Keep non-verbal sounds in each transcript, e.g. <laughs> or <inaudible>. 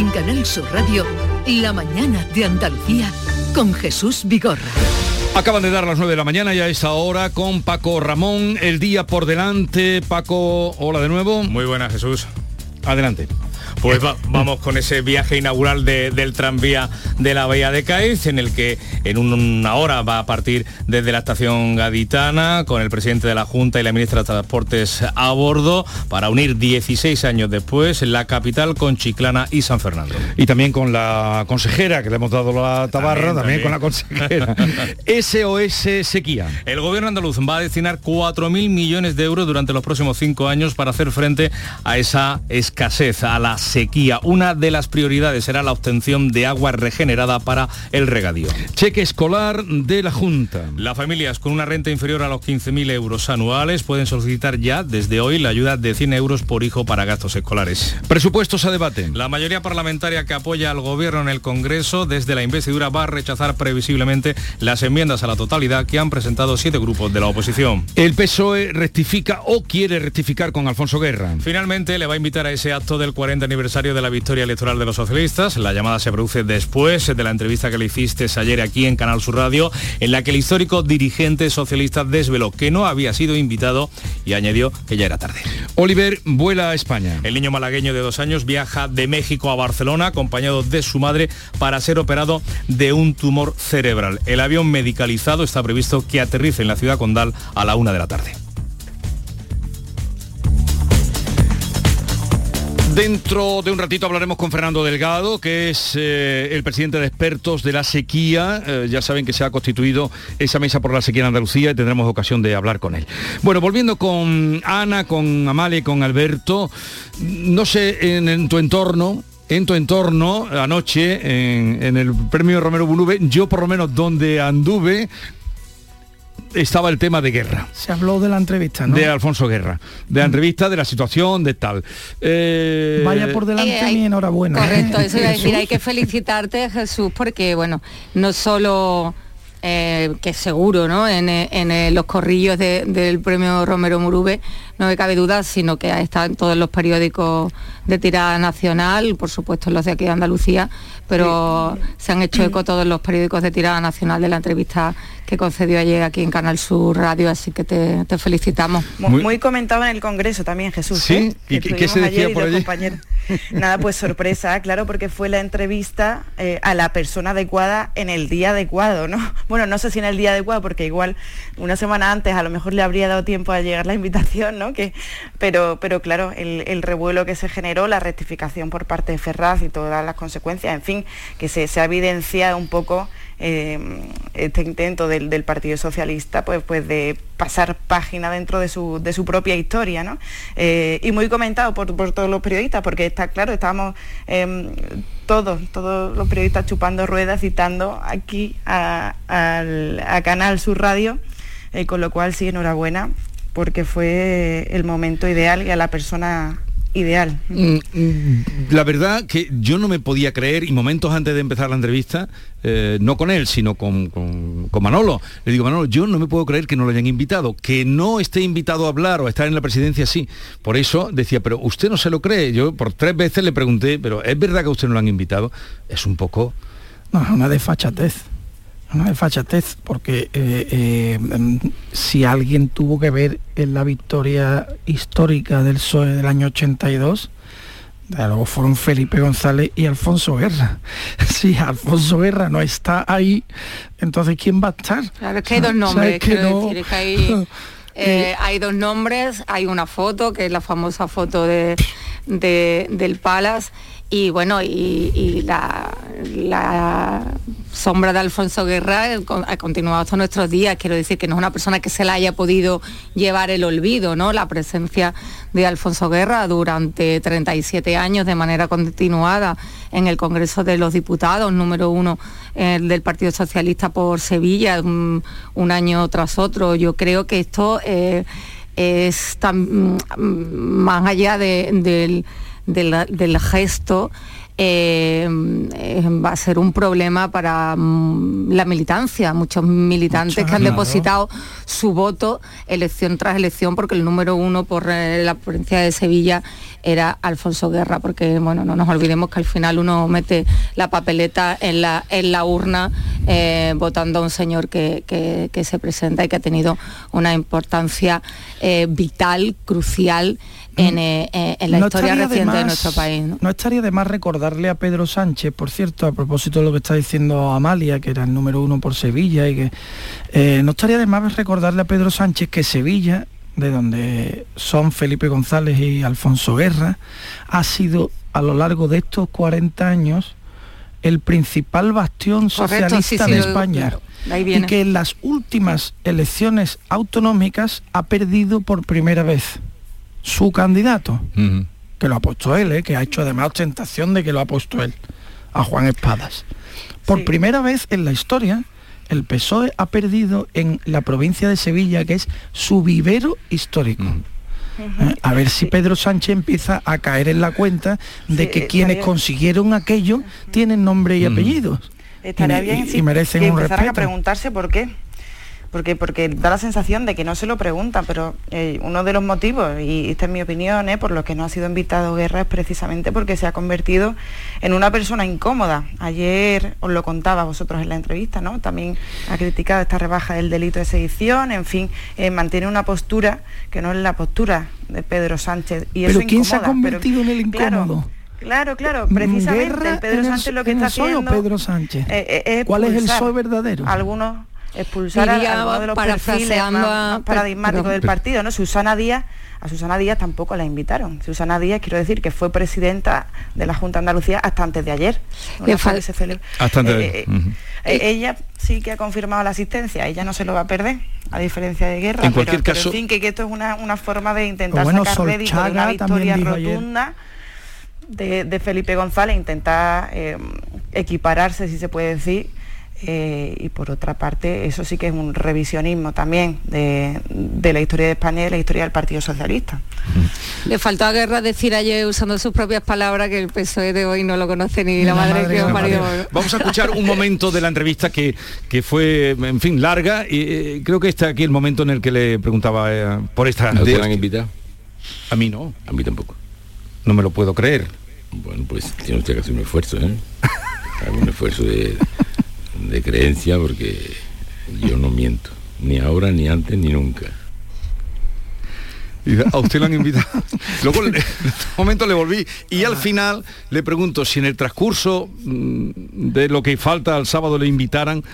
En Canal Sur Radio, La mañana de Andalucía con Jesús Vigorra. Acaban de dar las 9 de la mañana y a esta hora con Paco Ramón, el día por delante. Paco, hola de nuevo. Muy buenas, Jesús. Adelante. Pues vamos con ese viaje inaugural del tranvía de la Bahía de Cádiz, en el que en una hora va a partir desde la estación gaditana con el presidente de la Junta y la ministra de Transportes a bordo para unir 16 años después la capital con Chiclana y San Fernando. Y también con la consejera, que le hemos dado la tabarra, también, con la consejera. <laughs> SOS Sequía. El gobierno andaluz va a destinar 4.000 millones de euros durante los próximos cinco años para hacer frente a esa escasez, a las sequía. Una de las prioridades será la obtención de agua regenerada para el regadío. Cheque escolar de la Junta. Las familias con una renta inferior a los 15.000 euros anuales pueden solicitar ya desde hoy la ayuda de 100 euros por hijo para gastos escolares. Presupuestos a debate. La mayoría parlamentaria que apoya al gobierno en el Congreso desde la investidura va a rechazar previsiblemente las enmiendas a la totalidad que han presentado siete grupos de la oposición. El PSOE rectifica o quiere rectificar con Alfonso Guerra. Finalmente le va a invitar a ese acto del 40 aniversario de la victoria electoral de los socialistas. La llamada se produce después de la entrevista que le hiciste ayer aquí en Canal Sur Radio, en la que el histórico dirigente socialista desveló que no había sido invitado y añadió que ya era tarde. Oliver vuela a España. El niño malagueño de dos años viaja de México a Barcelona acompañado de su madre para ser operado de un tumor cerebral. El avión medicalizado está previsto que aterrice en la ciudad condal a la una de la tarde. Dentro de un ratito hablaremos con Fernando Delgado, que es eh, el presidente de expertos de la sequía. Eh, ya saben que se ha constituido esa mesa por la sequía en Andalucía y tendremos ocasión de hablar con él. Bueno, volviendo con Ana, con Amale, con Alberto, no sé, en, tu entorno, en tu entorno, anoche, en, el premio Romero Bunube, yo por lo menos donde anduve, estaba el tema de guerra. Se habló de la entrevista, ¿no? De Alfonso Guerra. De la mm. entrevista, de la situación, de tal. Eh, Vaya por delante eh, mi enhorabuena. Correcto, eso iba a decir. Hay que <laughs> felicitarte, Jesús, porque, bueno, no solo... Eh, que seguro ¿no? en, los corrillos del premio Romero Murube no me cabe duda, sino que ha estado en todos los periódicos de tirada nacional, por supuesto en los de aquí de Andalucía, pero se han hecho eco todos los periódicos de tirada nacional de la entrevista que concedió ayer aquí en Canal Sur Radio, así que te, felicitamos. Muy, comentado en el Congreso también, Jesús. Sí, ¿eh? ¿y qué se decía por allí? Nada, pues sorpresa, claro, porque fue la entrevista eh, a la persona adecuada en el día adecuado, ¿no? <laughs> Bueno, no sé si en el día adecuado, porque igual una semana antes a lo mejor le habría dado tiempo a llegar la invitación, ¿no? Que, pero, pero claro, el, revuelo que se generó, la rectificación por parte de Ferraz y todas las consecuencias, en fin, que se, se ha evidenciado un poco eh, este intento del, Partido Socialista pues, pues de pasar página dentro de su, propia historia, ¿no? Eh, y muy comentado por, todos los periodistas, porque está claro, estábamos em, todos, todos los periodistas chupando ruedas, citando aquí a, Canal Sur Radio, eh, con lo cual sí, enhorabuena, porque fue el momento ideal y a la persona ideal. Mm, mm, la verdad que yo no me podía creer, y momentos antes de empezar la entrevista, eh, no con él, sino con, Manolo, le digo, Manolo, yo no me puedo creer que no lo hayan invitado, que no esté invitado a hablar o a estar en la presidencia, sí. Por eso decía, pero usted no se lo cree. Yo por tres veces le pregunté, pero ¿es verdad que usted no lo han invitado? Es un poco... No, una desfachatez una desfachatez, porque eh, eh, si alguien tuvo que ver en la victoria histórica del PSOE del año 82, luego fueron Felipe González y Alfonso Guerra. <laughs> Si Alfonso Guerra no está ahí, entonces ¿quién va a estar? Claro, es que hay dos nombres, quiero decir, que <laughs> hay, eh, hay dos nombres, hay una foto, que es la famosa foto de, del Palace, y bueno, y, la, sombra de Alfonso Guerra ha continuado hasta nuestros días. Quiero decir que no es una persona que se la haya podido llevar el olvido, ¿no? La presencia de Alfonso Guerra durante 37 años de manera continuada en el Congreso de los Diputados, número uno eh, del Partido Socialista por Sevilla, un, año tras otro. Yo creo que esto eh, es tan, mm, más allá del del, gesto eh, eh, va a ser un problema para mm, la militancia, muchos militantes que han depositado su voto elección tras elección porque el número uno por la provincia de Sevilla era Alfonso Guerra, porque bueno, no nos olvidemos que al final uno mete la papeleta en la, en la urna eh, votando a un señor que, se presenta y que ha tenido una importancia eh, vital, crucial en, mm. eh, la historia reciente de, nuestro país. ¿no? estaría de más recordarle a Pedro Sánchez, por cierto, a propósito de lo que está diciendo Amalia, que era el número uno por Sevilla, y que no estaría de más recordarle a Pedro Sánchez que Sevilla de donde son Felipe González y Alfonso Guerra, ha sido a lo largo de estos 40 años el principal bastión socialista de España. Y que en las últimas elecciones autonómicas ha perdido por primera vez su candidato, que lo ha puesto él, ¿eh? que ha hecho además ostentación de que lo ha puesto él, a Juan Espadas. Por primera vez en la historia, el PSOE ha perdido en la provincia de Sevilla, que es su vivero histórico. Eh, a ver si Pedro Sánchez empieza a caer en la cuenta de que quienes consiguieron aquello tienen nombre y apellidos. Estaría bien y, merecen un respeto. a preguntarse por qué porque, porque da la sensación de que no se lo preguntan, pero eh, uno de los motivos, y esta es mi opinión, eh, por lo que no ha sido invitado Guerra es precisamente porque se ha convertido en una persona incómoda. Ayer os lo contaba vosotros en la entrevista, ¿no? También ha criticado esta rebaja del delito de sedición, en fin, eh, mantiene una postura que no es la postura de Pedro Sánchez. Y pero ¿quién se ha convertido en el incómodo? Claro, Claro, precisamente Pedro Sánchez lo que está haciendo. Pedro Sánchez. ¿Cuál es el sol verdadero? Algunos expulsar a, uno de los perfiles más, paradigmáticos del partido, ¿no? Susana Díaz, a Susana Díaz tampoco la invitaron. Susana Díaz, quiero decir, que fue presidenta de la Junta de Andalucía hasta antes de ayer. hasta antes de... Eh, eh, eh, ella sí que ha confirmado la asistencia, ella no se lo va a perder, a diferencia de Guerra. En cualquier caso... en fin, que, esto es una, forma de intentar sacar rédito de una victoria rotunda de, de, Felipe González, intentar equipararse, si se puede decir, eh, y por otra parte, eso sí que es un revisionismo también de, la historia de España y de la historia del Partido Socialista. Le faltó a Guerra decir ayer, usando sus propias palabras, que el PSOE de hoy no lo conoce ni la, madre, que parió. Vamos a escuchar un momento de la entrevista que, que fue, en fin, larga, y eh, creo que está aquí el momento en el que le preguntaba eh, por esta... ¿No te han invitado? A mí no. A mí tampoco. No me lo puedo creer. Bueno, pues tiene usted que hacer un esfuerzo, ¿eh? <laughs> un esfuerzo de de creencia porque yo no miento, ni ahora, ni antes, ni nunca. Y a usted lo han invitado. <laughs> Luego en este momento le volví y al final le pregunto si en el transcurso mm, de lo que falta al sábado le invitaran.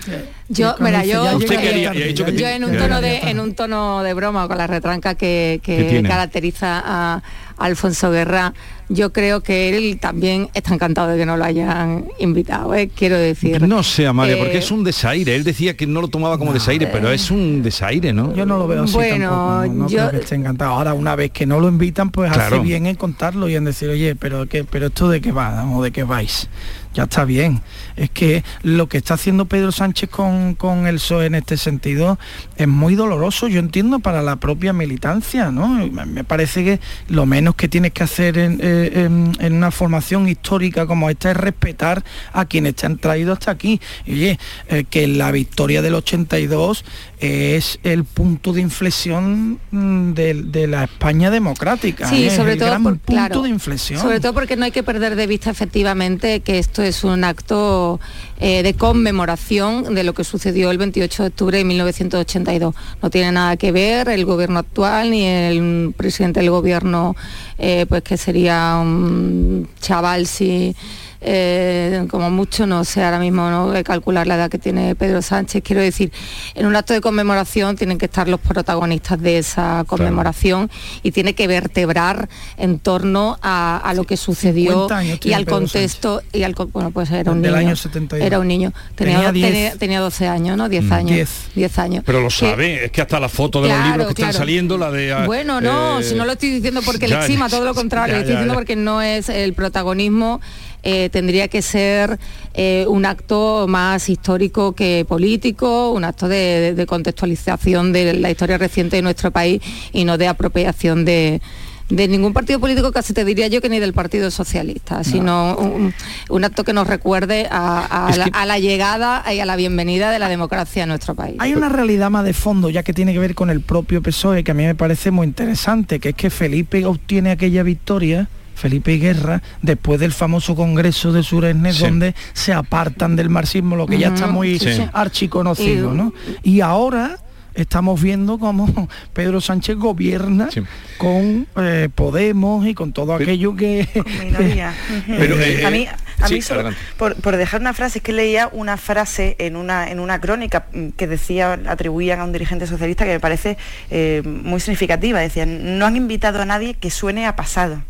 Yo, mira, yo, yo en un tono de en un tono de broma con la retranca que, que caracteriza a Alfonso Guerra, yo creo que él también está encantado de que no lo hayan invitado, ¿eh? quiero decir. No sé, Amalia, porque es un desaire. Él decía que no lo tomaba como desaire, pero es un desaire, ¿no? Yo no lo veo así bueno, No yo... creo que esté encantado. Ahora, una vez que no lo invitan, pues hace bien en contarlo y en decir, oye, pero, ¿qué, pero esto de qué va o de qué vais ya está bien. Es que lo que está haciendo Pedro Sánchez con, con el PSOE en este sentido es muy doloroso, yo entiendo, para la propia militancia, ¿no? Me parece que lo menos que tienes que hacer en, eh, una formación histórica como esta es respetar a quienes te han traído hasta aquí. oye, eh, que la victoria del 82 es el punto de inflexión mm, de, la España democrática. Sí, ¿eh? sobre todo por, punto de inflexión. Sobre todo porque no hay que perder de vista efectivamente que esto es un acto eh, de conmemoración de lo que sucedió el 28 de octubre de 1982. No tiene nada que ver el gobierno actual ni el presidente del gobierno, eh, pues que sería un chaval si eh, como mucho, no sé ahora mismo no voy a calcular la edad que tiene Pedro Sánchez, quiero decir, en un acto de conmemoración tienen que estar los protagonistas de esa conmemoración y tiene que vertebrar en torno a, lo que sucedió y al contexto y al bueno pues era un niño. era un niño. Tenía, tenía, 12 años no 10 mm. años. 10. años. Pero lo sabe es que hasta la foto de los libros que están saliendo la de ah, bueno no eh, si no lo estoy diciendo porque le exima todo lo contrario estoy diciendo porque no es el protagonismo eh, tendría que ser eh, un acto más histórico que político, un acto de, contextualización de la historia reciente de nuestro país y no de apropiación de, de ningún partido político, casi te diría yo que ni del Partido Socialista, sino un, un acto que nos recuerde a, la, que- a la llegada y a la bienvenida de la democracia a nuestro país. Hay una realidad más de fondo, ya que tiene que ver con el propio PSOE, que a mí me parece muy interesante, que es que Felipe obtiene aquella victoria, Felipe Guerra, después del famoso congreso de Suresnes, Sí. donde se apartan del marxismo, lo que ya está muy sí, archiconocido, Y- ¿no? Y ahora estamos viendo cómo <laughs> Pedro Sánchez gobierna Sí. con eh, Podemos y con todo Pero- aquello que... <laughs> minoría. Pero, eh, a mí, a sí, mí solo- por dejar una frase, es que leía una frase en una, en una crónica mm, que decía, atribuían a un dirigente socialista que me parece eh, muy significativa. Decían, no han invitado a nadie que suene a pasado.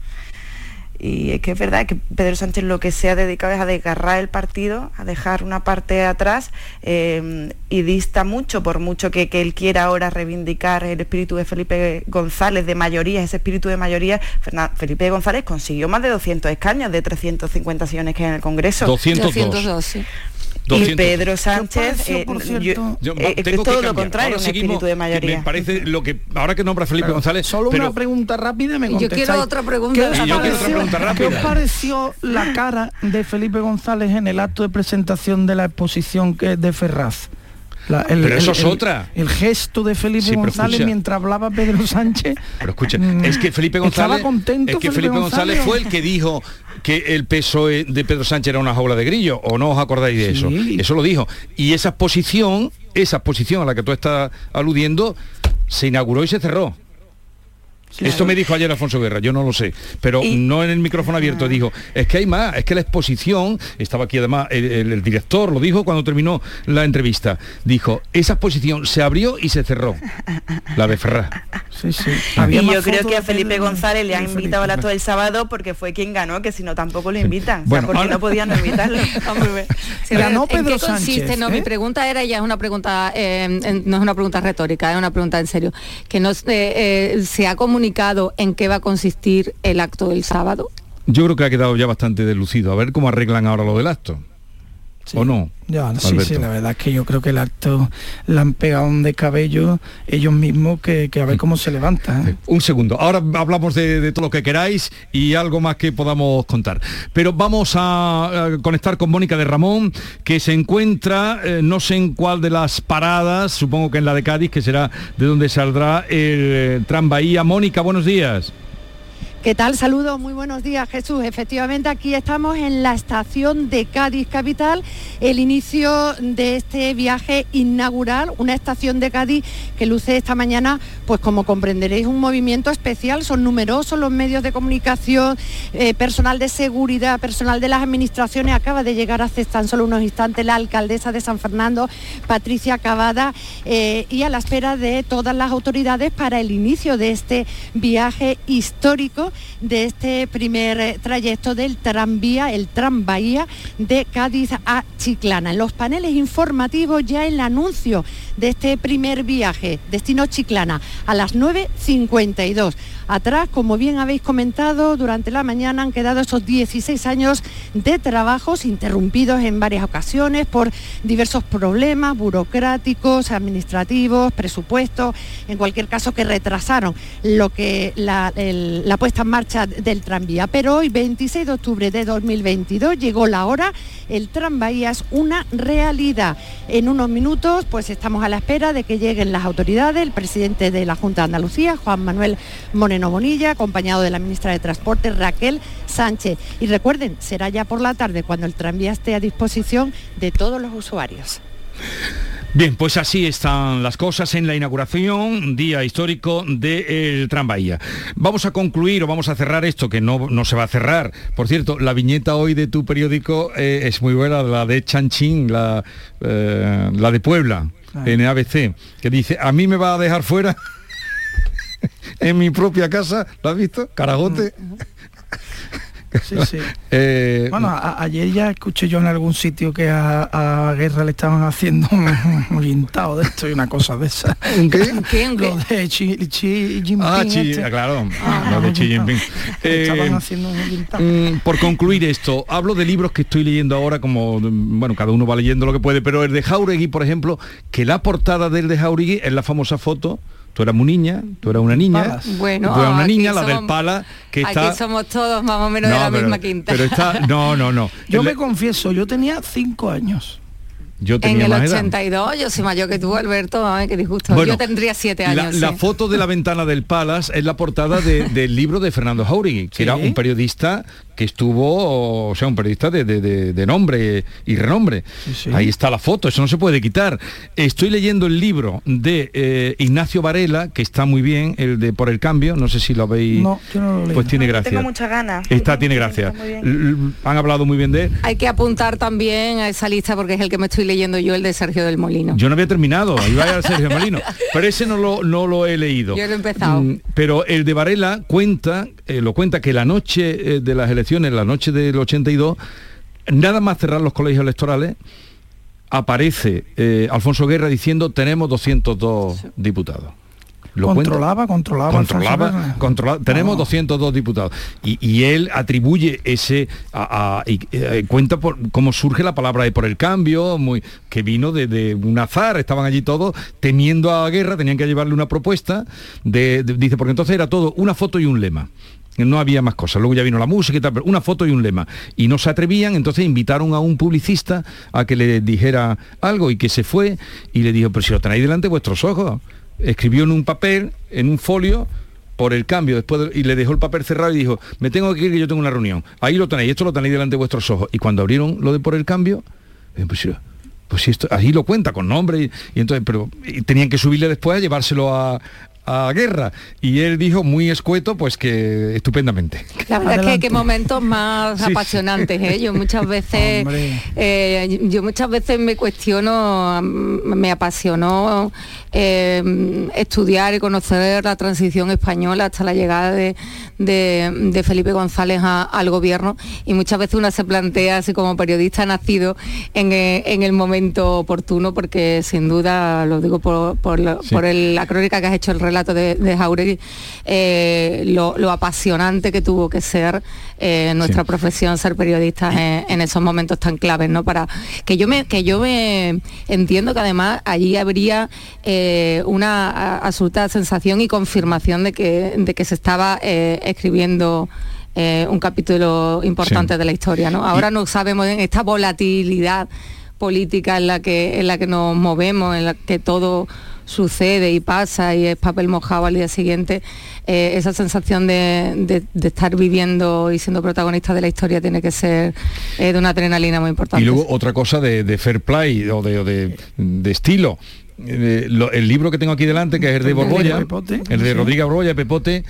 Y es que es verdad que Pedro Sánchez lo que se ha dedicado es a desgarrar el partido, a dejar una parte atrás eh, y dista mucho, por mucho que, que él quiera ahora reivindicar el espíritu de Felipe González, de mayoría, ese espíritu de mayoría. Fernan- Felipe González consiguió más de 200 escaños de 350 sillones que hay en el Congreso. 202. 202, sí. Y 200. Pedro Sánchez, eh, por yo- cierto? Yo, eh, tengo es que todo lo contrario, Ahora un seguimos, espíritu de mayoría. Me parece lo que ahora que nombra Felipe González, Solo pero una pregunta rápida me Yo quiero otra pregunta. ¿Qué os Y yo quiero otra pareció- pregunta ¿Qué os rápida. pareció la cara de Felipe González en el acto de presentación de la exposición que es de Ferraz? La- el- Pero eso el- es otra. El gesto de Felipe Sí, González escucha. mientras hablaba Pedro Sánchez. Pero escucha, Mm, es que Felipe ¿estaba González, contento es que Felipe Felipe González, fue el que dijo que el PSOE de Pedro Sánchez era una jaula de grillo, o no os acordáis de eso. Sí. Eso lo dijo. Y esa exposición, esa exposición a la que tú estás aludiendo, se inauguró y se cerró. Esto me dijo ayer Alfonso Guerra, yo no lo sé, pero Y- no en el micrófono abierto, dijo, es que hay más, es que la exposición, estaba aquí además, el, el- el director lo dijo cuando terminó la entrevista, dijo, esa exposición se abrió y se cerró, la de Ferraz. Sí, sí. Había Y yo creo que a Felipe González le han Felipe, invitado al acto claro. del sábado porque fue quien ganó, que si no tampoco lo invitan. Bueno, o sea, porque ahora- no podían no invitarlo. <laughs> Hombre, sí, Ganó ¿En Pedro qué consiste? Sánchez, No, ¿eh? mi pregunta era, ya es una pregunta, eh, en- no es una pregunta retórica, es una pregunta en serio. Que no, eh, eh, se ha comunicado en qué va a consistir el acto del sábado. Yo creo que ha quedado ya bastante deslucido. A ver cómo arreglan ahora lo del acto. Sí. ¿O no? Ya, sí, Alberto? sí, la verdad es que yo creo que el acto le han pegado un descabello ellos mismos que, que a ver cómo se levanta. ¿eh? Un segundo. Ahora hablamos de, de todo lo que queráis y algo más que podamos contar. Pero vamos a, eh, conectar con Mónica de Ramón, que se encuentra, eh, no sé en cuál de las paradas, supongo que en la de Cádiz, que será de donde saldrá el eh, Tram Bahía. Mónica, buenos días. ¿Qué tal? Saludos, muy buenos días Jesús. Efectivamente aquí estamos en la estación de Cádiz Capital, el inicio de este viaje inaugural, una estación de Cádiz que luce esta mañana, pues como comprenderéis, un movimiento especial. Son numerosos los medios de comunicación, eh, personal de seguridad, personal de las administraciones. Acaba de llegar hace tan solo unos instantes la alcaldesa de San Fernando, Patricia Cavada, eh, y a la espera de todas las autoridades para el inicio de este viaje histórico de este primer eh, trayecto del tranvía, el tranvía de Cádiz a Chiclana. En los paneles informativos ya el anuncio de este primer viaje, destino Chiclana, a las 9.52. Atrás, como bien habéis comentado, durante la mañana han quedado esos 16 años de trabajos interrumpidos en varias ocasiones por diversos problemas burocráticos, administrativos, presupuestos, en cualquier caso que retrasaron lo que la, puesta en marcha del tranvía. Pero hoy, 26 de octubre de 2022, llegó la hora, el tranvía es una realidad. En unos minutos, pues estamos a la espera de que lleguen las autoridades, el presidente de la Junta de Andalucía, Juan Manuel Moreno Bonilla, acompañado de la ministra de Transporte, Raquel Sánchez. Y recuerden, será ya por la tarde cuando el tranvía esté a disposición de todos los usuarios. Bien, pues así están las cosas en la inauguración, día histórico del Tram Bahía. Vamos a concluir o vamos a cerrar esto, que no, no se va a cerrar. Por cierto, la viñeta hoy de tu periódico eh, es muy buena, la de Chanchín, la, eh, la de Puebla, en ABC, que dice, a mí me va a dejar fuera <laughs> <laughs> en mi propia casa, ¿lo has visto? Caragote. Sí, sí. <laughs> Eh, Bueno, a- ayer ya escuché yo en algún sitio que a, a Guerra le estaban haciendo un, un guintado de esto y una cosa de esa. ¿Un qué? <laughs> ¿Qué? Lo de Xi, Xi Jinping. Ah, Xi- este. claro, Ah, lo de Xi Jinping. Estaban haciendo un guintado. Mm, por concluir esto, hablo de libros que estoy leyendo ahora, como, mm, bueno, cada uno va leyendo lo que puede, pero el de Jauregui, por ejemplo, que la portada del de Jauregui es la famosa foto Tú eras muy niña, tú eras una niña. Palas. Bueno, tú eras una aquí niña, la del pala, que Aquí está... somos todos más o menos de la pero- misma quinta. Pero está... No, no, no. <laughs> Yo El- me confieso, yo tenía cinco años. yo en tenía el más edad. 82, yo soy mayor que tú, Alberto, ay, qué disgusto. Bueno, yo tendría siete La, años. la sí. foto de la ventana del Palace es la portada de- del libro de Fernando Jauregui, que Sí. era un periodista que estuvo, o sea, un periodista de, de- de- de nombre y renombre. Sí, sí. Ahí está la foto, eso no se puede quitar. Estoy leyendo el libro de eh, Ignacio Varela, que está muy bien, el de Por el Cambio, no sé si lo habéis... No, yo no lo leí. Pues tiene No, gracia. Tengo muchas ganas. Está, tiene gracia. está Han hablado muy bien de él. Hay que apuntar también a esa lista porque es el que me estoy leyendo yo, el de Sergio del Molino. Yo no había terminado, iba a ir a Sergio Molino, pero ese no lo, no lo he leído. Yo lo he empezado. Mm, Pero el de Varela cuenta, eh, lo cuenta que la noche eh, de las elecciones, la noche del 82, nada más cerrar los colegios electorales, aparece eh, Alfonso Guerra diciendo tenemos 202 diputados. Lo controlaba, controlaba. Controlaba, tenemos No. 202 diputados y, y él atribuye ese a, a- y, eh, cuenta por cómo surge la palabra de por el cambio muy que vino de, de un azar estaban allí todos temiendo a guerra tenían que llevarle una propuesta de, de- dice porque entonces era todo una foto y un lema no había más cosas, luego ya vino la música y tal, pero una foto y un lema. Y no se atrevían, entonces invitaron a un publicista a que le dijera algo y que se fue y le dijo, pero si lo tenéis delante de vuestros ojos. Escribió en un papel, en un folio, por el cambio, después de- y le dejó el papel cerrado y dijo, me tengo que ir que yo tengo una reunión. Ahí lo tenéis, esto lo tenéis delante de vuestros ojos. Y cuando abrieron lo de por el cambio, pues, pues esto, ahí lo cuenta con nombre y, entonces, pero tenían que subirle después a llevárselo a, a guerra. Y él dijo muy escueto, pues que estupendamente. La verdad es que qué momentos más Sí, apasionantes, ¿eh? Yo muchas <laughs> veces, eh, yo muchas veces me cuestiono, me apasionó eh, estudiar y conocer la transición española hasta la llegada de, de- de Felipe González a- al gobierno y muchas veces una se plantea así como periodista nacido en, eh, en el momento oportuno porque sin duda, lo digo por, por la- Sí. por el- la crónica que has hecho el relato de, de Jauregui, eh, lo, lo apasionante que tuvo que ser eh, nuestra Sí. profesión ser periodistas en, en esos momentos tan claves, ¿no? Para que yo me, que yo me entiendo que además allí habría eh, una a- absoluta sensación y confirmación de que, de que se estaba eh, escribiendo eh, un capítulo importante Sí. de la historia, ¿no? Ahora no sabemos en esta volatilidad política en la que en la que nos movemos, en la que todo sucede y pasa y es papel mojado al día siguiente, eh, esa sensación de, de- de estar viviendo y siendo protagonista de la historia tiene que ser eh, de una adrenalina muy importante. Y luego otra cosa de, de fair play o de- de estilo. Eh, lo- el libro que tengo aquí delante, que es el de Borbolla, el de. Rodríguez Borbolla, Pepote,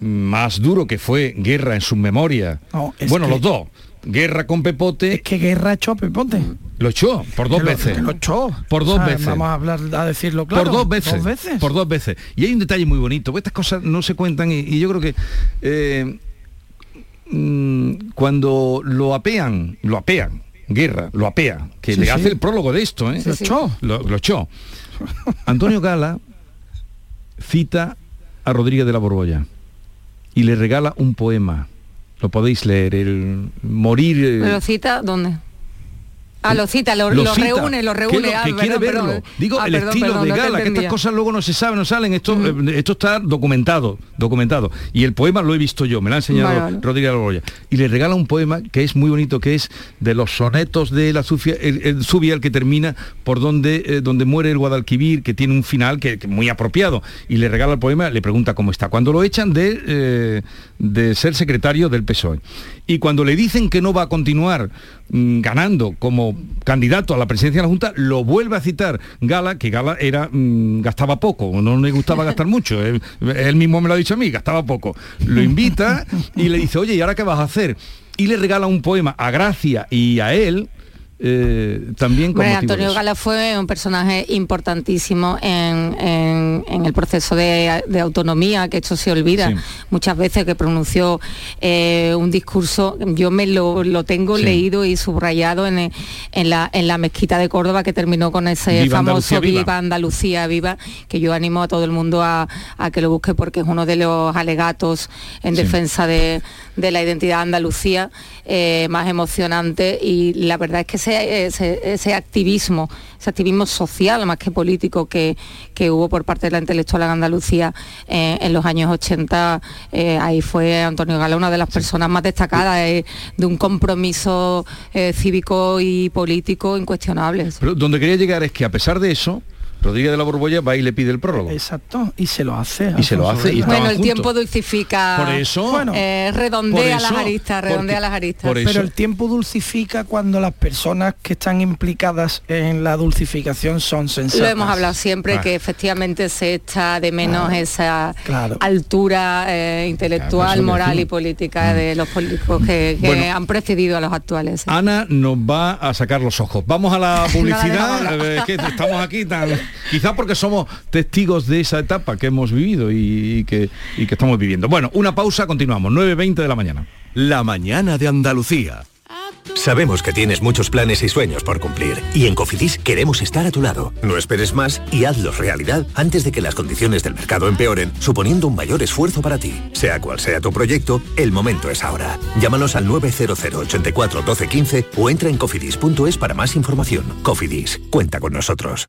más duro que fue Guerra en su memoria. No, es bueno, que- los dos. Guerra con Pepote, Es que Guerra echó a Pepote. lo echó por dos Que lo- veces. que lo echó. Por O dos sea, veces. Vamos a hablar, a decirlo claro. por dos veces, Dos veces. Por dos veces. Y hay un detalle muy bonito, estas cosas no se cuentan y, y yo creo que eh, mm, cuando lo apean, lo apean, guerra, lo apea, que Sí, le sí. hace el prólogo de esto, ¿eh? Lo echó. Lo, lo echó. <laughs> Antonio Gala cita a Rodríguez de la Borbolla y le regala un poema. Lo podéis leer, el morir. eh, ¿Lo cita dónde? Ah, lo cita, lo, lo cita, reúne, lo que reúne. lo- ah, que quiere perdón, verlo. perdón. Digo, Ah, el perdón, estilo de Gala, que estas cosas luego no se saben, no salen. Esto, eh, esto está documentado, documentado. Y el poema lo he visto yo, me lo ha enseñado Vale. Rodríguez. Y le regala un poema que es muy bonito, que es de los sonetos de la Zufia, el, el que termina por donde, eh, donde muere el Guadalquivir, que tiene un final que, que muy apropiado. Y le regala el poema, le pregunta cómo está. Cuando lo echan de, eh, de ser secretario del PSOE. Y cuando le dicen que no va a continuar mm, ganando como candidato a la presidencia de la Junta, lo vuelve a citar Gala, que Gala era mm, gastaba poco, no le gustaba gastar mucho. Él, él mismo me lo ha dicho a mí, gastaba poco. Lo invita y le dice, oye, ¿y ahora qué vas a hacer? Y le regala un poema a Gracia y a él. Eh, también con de Antonio. Gala fue un personaje importantísimo en, en- en el proceso de, de autonomía, que esto se olvida Sí. muchas veces, que pronunció eh, un discurso, yo me lo, lo tengo Sí. leído y subrayado en, en la, en la mezquita de Córdoba que terminó con ese Viva famoso Andalucía viva. Viva Andalucía Viva, que yo animo a todo el mundo a, a que lo busque porque es uno de los alegatos en Sí. defensa de, de la identidad Andalucía eh, más emocionante y la verdad es que se ese, ese, activismo, ese activismo social más que político que, hubo por parte de la intelectual en Andalucía eh, en los años 80, eh, ahí fue Antonio Gala una de las personas más destacadas de un compromiso cívico y político incuestionable. Pero donde quería llegar es que a pesar de eso, Rodríguez de la Borbolla va y le pide el prólogo. Exacto, y se lo hace. Y se lo hace. Y bueno, el tiempo dulcifica. Por eso. Bueno, eh, redondea las aristas, redondea las aristas. Pero el tiempo dulcifica cuando las personas que están implicadas en la dulcificación son sensatas. Lo hemos hablado siempre, ah. que efectivamente se echa de menos esa altura eh, intelectual, moral y política de mm. los políticos que, han precedido a los actuales. Ana nos va a sacar los ojos. Vamos a la <laughs> publicidad. Eh, que estamos aquí tan Quizá porque somos testigos de esa etapa que hemos vivido y, que, y que estamos viviendo. Bueno, una pausa, continuamos, 9.20 de la mañana. La mañana de Andalucía. Sabemos que tienes muchos planes y sueños por cumplir y en Cofidis queremos estar a tu lado. No esperes más y hazlos realidad antes de que las condiciones del mercado empeoren, suponiendo un mayor esfuerzo para ti. Sea cual sea tu proyecto, el momento es ahora. Llámanos al 900 84 12 15 o entra en cofidis.es para más información. Cofidis, cuenta con nosotros.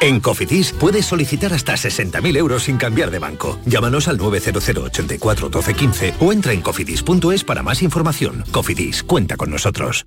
En Cofidis puedes solicitar hasta 60.000 euros sin cambiar de banco. Llámanos al 900 84 12 15 o entra en cofidis.es para más información. Cofidis, cuenta con nosotros.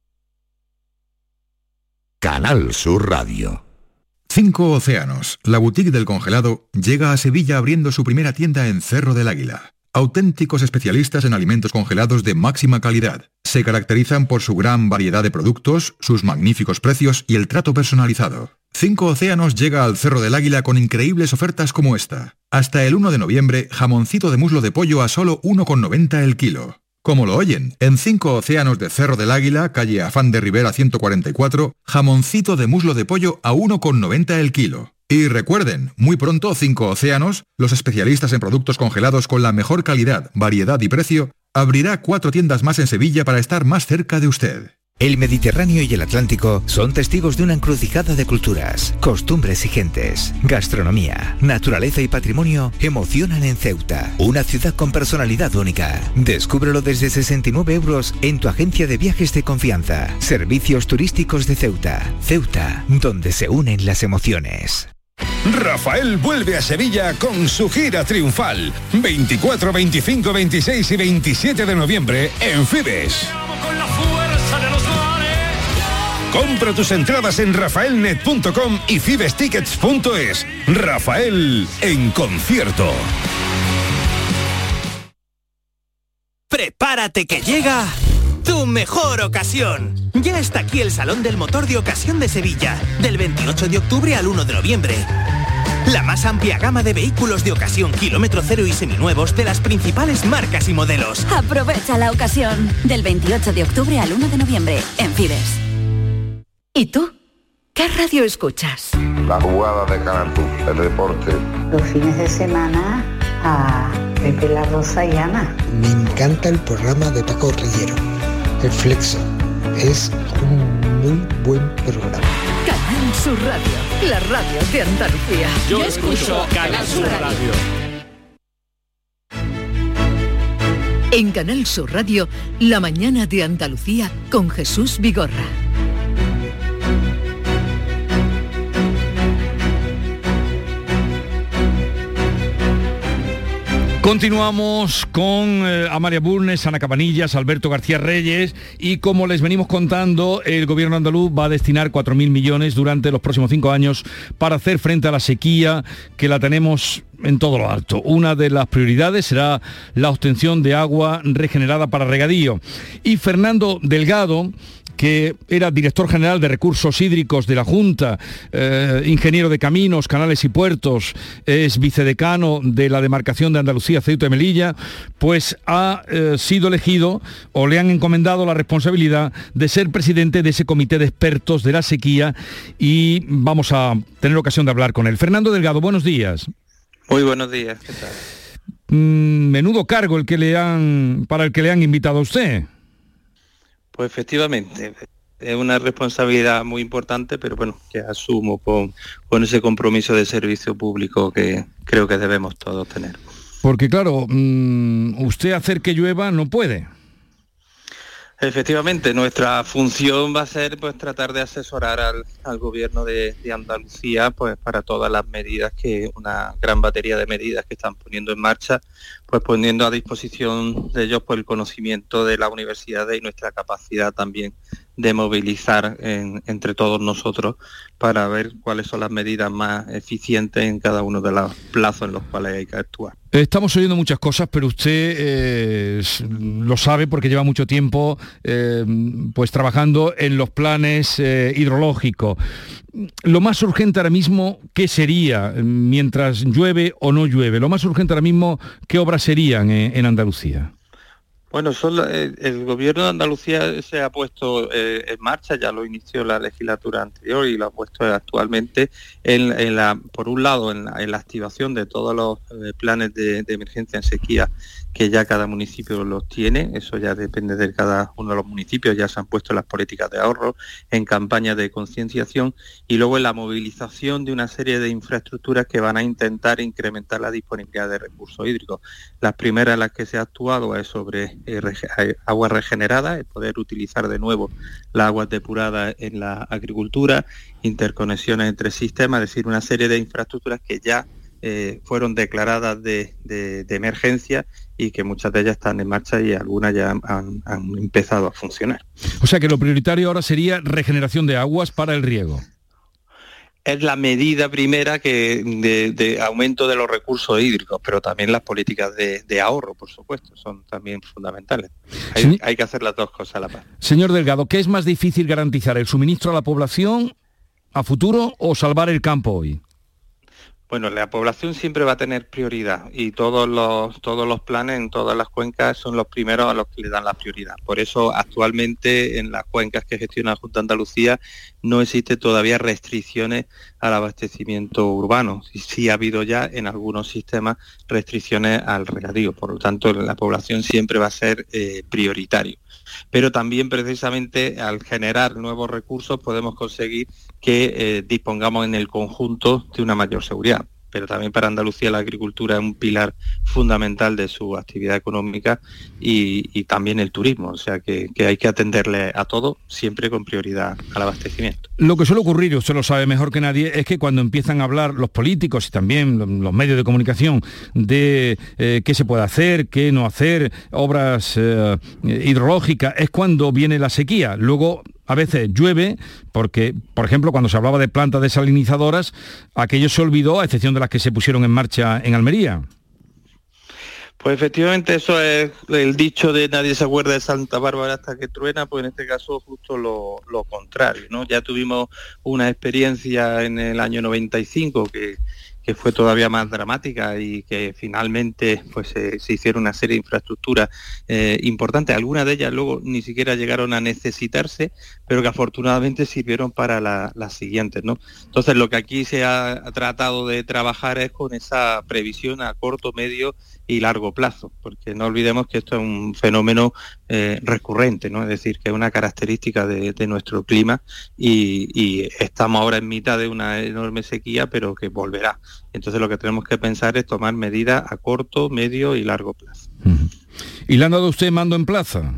Canal Sur Radio. Cinco Océanos, la boutique del congelado, llega a Sevilla abriendo su primera tienda en Cerro del Águila. Auténticos especialistas en alimentos congelados de máxima calidad. Se caracterizan por su gran variedad de productos, sus magníficos precios y el trato personalizado. Cinco Océanos llega al Cerro del Águila con increíbles ofertas como esta. Hasta el 1 de noviembre, jamoncito de muslo de pollo a solo 1,90 el kilo. Como lo oyen, en cinco océanos de Cerro del Águila, calle Afán de Rivera 144, jamoncito de muslo de pollo a 1,90 el kilo. Y recuerden, muy pronto Cinco Océanos, los especialistas en productos congelados con la mejor calidad, variedad y precio, abrirá cuatro tiendas más en Sevilla para estar más cerca de usted. El Mediterráneo y el Atlántico son testigos de una encrucijada de culturas, costumbres y gentes. Gastronomía, naturaleza y patrimonio emocionan en Ceuta, una ciudad con personalidad única. Descúbrelo desde 69 euros en tu agencia de viajes de confianza. Servicios turísticos de Ceuta. Ceuta, donde se unen las emociones. Rafael vuelve a Sevilla con su gira triunfal. 24, 25, 26 y 27 de noviembre en Fibes. Compra tus entradas en rafaelnet.com y fibestickets.es. Rafael en concierto. Prepárate que llega tu mejor ocasión. Ya está aquí el Salón del Motor de Ocasión de Sevilla, del 28 de octubre al 1 de noviembre. La más amplia gama de vehículos de ocasión kilómetro cero y seminuevos de las principales marcas y modelos. Aprovecha la ocasión, del 28 de octubre al 1 de noviembre, en Fides. ¿Y tú? ¿Qué radio escuchas? La jugada de Canal el deporte. Los fines de semana a Pepe La Rosa y Ana. Me encanta el programa de Paco Rillero, El Flexo. Es un muy buen programa. Canal Sur Radio, la radio de Andalucía. Yo, escucho Canal Sur radio. En Canal Sur Radio, la mañana de Andalucía con Jesús Vigorra. Continuamos con eh, Amalia Burnes, Ana Cabanillas, Alberto García Reyes y como les venimos contando, el gobierno andaluz va a destinar 4.000 millones durante los próximos cinco años para hacer frente a la sequía que la tenemos en todo lo alto. Una de las prioridades será la obtención de agua regenerada para regadío. Y Fernando Delgado, que era director general de recursos hídricos de la Junta, eh, ingeniero de caminos, canales y puertos, es vicedecano de la demarcación de Andalucía, Ceuta y Melilla, pues ha eh, sido elegido o le han encomendado la responsabilidad de ser presidente de ese comité de expertos de la sequía y vamos a tener ocasión de hablar con él. Fernando Delgado, buenos días. Muy buenos días, ¿qué tal? Mm, menudo cargo el que le han para el que le han invitado a usted. Pues efectivamente, es una responsabilidad muy importante, pero bueno, que asumo con, ese compromiso de servicio público que creo que debemos todos tener. Porque claro, mm, usted hacer que llueva no puede. Efectivamente, nuestra función va a ser pues tratar de asesorar al, al gobierno de, de, Andalucía pues para todas las medidas que, una gran batería de medidas que están poniendo en marcha, pues poniendo a disposición de ellos pues el conocimiento de la universidad y nuestra capacidad también de movilizar en, entre todos nosotros para ver cuáles son las medidas más eficientes en cada uno de los plazos en los cuales hay que actuar. Estamos oyendo muchas cosas, pero usted eh, lo sabe porque lleva mucho tiempo eh, pues trabajando en los planes eh, hidrológicos. Lo más urgente ahora mismo, ¿qué sería mientras llueve o no llueve? Lo más urgente ahora mismo, ¿qué obras serían en Andalucía? Bueno, solo, el, el, gobierno de Andalucía se ha puesto eh, en marcha, ya lo inició la legislatura anterior y lo ha puesto actualmente, en, en la, por un lado, en la, en la, activación de todos los eh, planes de, de, emergencia en sequía que ya cada municipio los tiene, eso ya depende de cada uno de los municipios, ya se han puesto las políticas de ahorro, en campañas de concienciación y luego en la movilización de una serie de infraestructuras que van a intentar incrementar la disponibilidad de recursos hídricos. Las primeras en las que se ha actuado es sobre eh, agua regenerada, el poder utilizar de nuevo la agua depurada en la agricultura, interconexiones entre sistemas, es decir, una serie de infraestructuras que ya eh, fueron declaradas de, de, de, emergencia y que muchas de ellas están en marcha y algunas ya han, han, empezado a funcionar. O sea que lo prioritario ahora sería regeneración de aguas para el riego. Es la medida primera que de, de aumento de los recursos hídricos, pero también las políticas de, ahorro, por supuesto, son también fundamentales. Hay, sí. hay que hacer las dos cosas a la par. Señor Delgado, ¿qué es más difícil garantizar? ¿El suministro a la población a futuro o salvar el campo hoy? Bueno, la población siempre va a tener prioridad y todos los, todos los planes en todas las cuencas son los primeros a los que le dan la prioridad. Por eso actualmente en las cuencas que gestiona la Junta de Andalucía no existe todavía restricciones al abastecimiento urbano. Sí, sí ha habido ya en algunos sistemas restricciones al regadío. Por lo tanto, la población siempre va a ser eh, prioritario. Pero también precisamente al generar nuevos recursos podemos conseguir que eh, dispongamos en el conjunto de una mayor seguridad pero también para Andalucía la agricultura es un pilar fundamental de su actividad económica y, también el turismo, o sea que, que, hay que atenderle a todo siempre con prioridad al abastecimiento. Lo que suele ocurrir, usted lo sabe mejor que nadie, es que cuando empiezan a hablar los políticos y también los medios de comunicación de eh, qué se puede hacer, qué no hacer, obras eh, hidrológicas, es cuando viene la sequía. Luego a veces llueve, porque, por ejemplo, cuando se hablaba de plantas desalinizadoras, aquello se olvidó, a excepción de las que se pusieron en marcha en Almería. Pues efectivamente eso es el dicho de nadie se acuerda de Santa Bárbara hasta que truena, pues en este caso justo lo, contrario, ¿no? Ya tuvimos una experiencia en el año 95 que que fue todavía más dramática y que finalmente pues se hicieron una serie de infraestructuras eh, importantes. Algunas de ellas luego ni siquiera llegaron a necesitarse, pero que afortunadamente sirvieron para la, las siguientes. ¿no? Entonces lo que aquí se ha tratado de trabajar es con esa previsión a corto, medio y largo plazo, porque no olvidemos que esto es un fenómeno eh, recurrente, ¿no? es decir, que es una característica de, nuestro clima y, y estamos ahora en mitad de una enorme sequía, pero que volverá. Entonces lo que tenemos que pensar es tomar medidas a corto, medio y largo plazo. ¿Y le han dado usted mando en plaza?